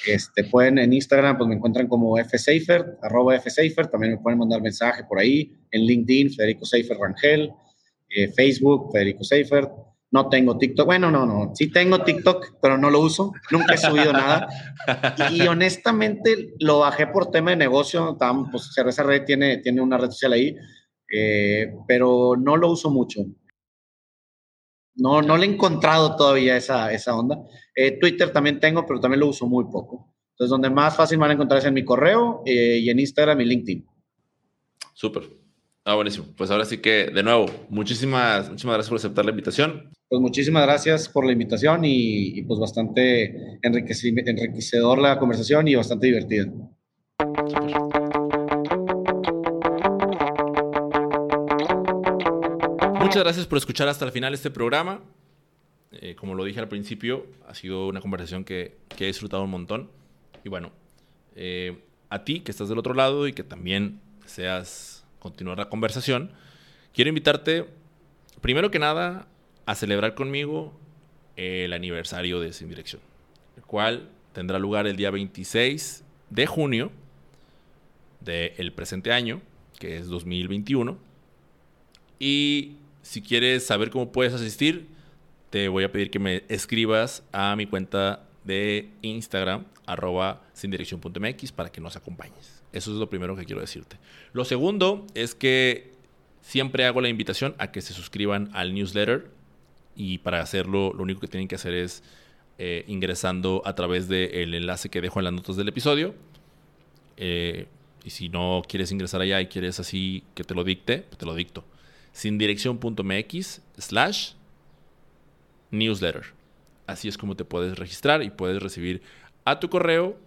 Este, pueden en Instagram, pues me encuentran como fsafer, arroba fsafer, también me pueden mandar mensaje por ahí, en LinkedIn, Federico Seifer Rangel, eh, Facebook, Federico Seifer, no tengo TikTok. Bueno, no, no. Sí tengo TikTok, pero no lo uso. Nunca he subido nada. Y, honestamente lo bajé por tema de negocio. Pues Cerveza Red tiene, tiene una red social ahí, eh, pero no lo uso mucho. No, no le he encontrado todavía esa, esa onda. Eh, Twitter también tengo, pero también lo uso muy poco. Entonces, donde más fácil van a encontrar es en mi correo eh, y en Instagram y LinkedIn. Súper. Ah, buenísimo. Pues ahora sí que, de nuevo, muchísimas, muchísimas gracias por aceptar la invitación. Pues muchísimas gracias por la invitación y, pues bastante enriquecedor la conversación y bastante divertida. Muchas gracias por escuchar hasta el final este programa. Eh, como lo dije al principio, ha sido una conversación que, he disfrutado un montón. Y bueno, eh, a ti que estás del otro lado y que también seas continuar la conversación, quiero invitarte, primero que nada, a celebrar conmigo el aniversario de Sin Dirección, el cual tendrá lugar el día 26 de junio del presente año, que es 2021. Y si quieres saber cómo puedes asistir, te voy a pedir que me escribas a mi cuenta de Instagram, arroba sindirección.mx, para que nos acompañes. Eso es lo primero que quiero decirte. Lo segundo es que siempre hago la invitación a que se suscriban al newsletter y para hacerlo lo único que tienen que hacer es eh, ingresando a través del enlace que dejo en las notas del episodio. Eh, y si no quieres ingresar allá y quieres así que te lo dicte, pues te lo dicto. Sin dirección.mx slash newsletter. Así es como te puedes registrar y puedes recibir a tu correo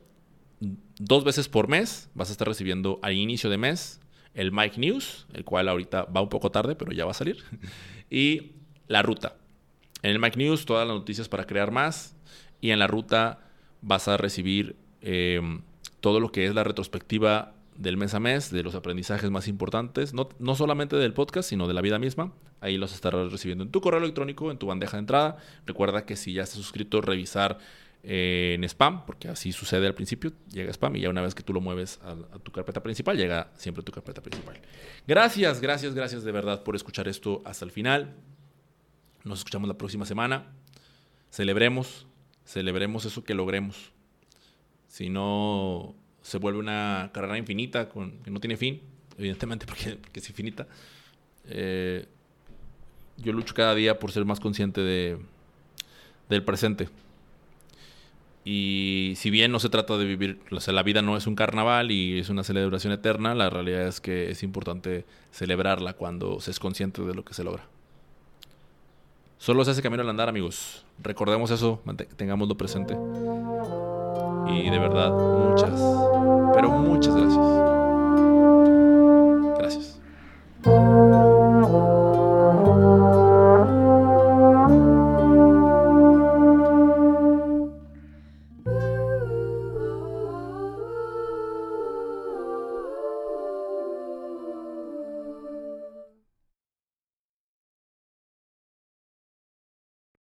dos veces por mes vas a estar recibiendo al inicio de mes el Mike News, el cual ahorita va un poco tarde, pero ya va a salir, y la ruta. En el Mike News todas las noticias para crear más y en la ruta vas a recibir em, todo lo que es la retrospectiva del mes a mes, de los aprendizajes más importantes, no, no, solamente del podcast, sino de la vida misma. Ahí los estarás recibiendo en tu correo electrónico, en tu bandeja de entrada. Recuerda que si ya estás suscrito, revisar eh, en spam, porque así sucede al principio, llega spam y ya una vez que tú lo mueves a, tu carpeta principal, llega siempre a tu carpeta principal. Gracias, gracias, gracias de verdad por escuchar esto hasta el final. Nos escuchamos la próxima semana. Celebremos, celebremos eso que logremos. Si no, se vuelve una carrera infinita con, que no tiene fin, evidentemente porque, es infinita. Eh, yo lucho cada día por ser más consciente de, del presente. Y si bien no se trata de vivir, o sea, la vida no es un carnaval y es una celebración eterna, la realidad es que es importante celebrarla cuando se es consciente de lo que se logra. Solo se hace camino al andar, amigos. Recordemos eso, tengámoslo presente. Y de verdad, muchas, pero muchas gracias. Gracias.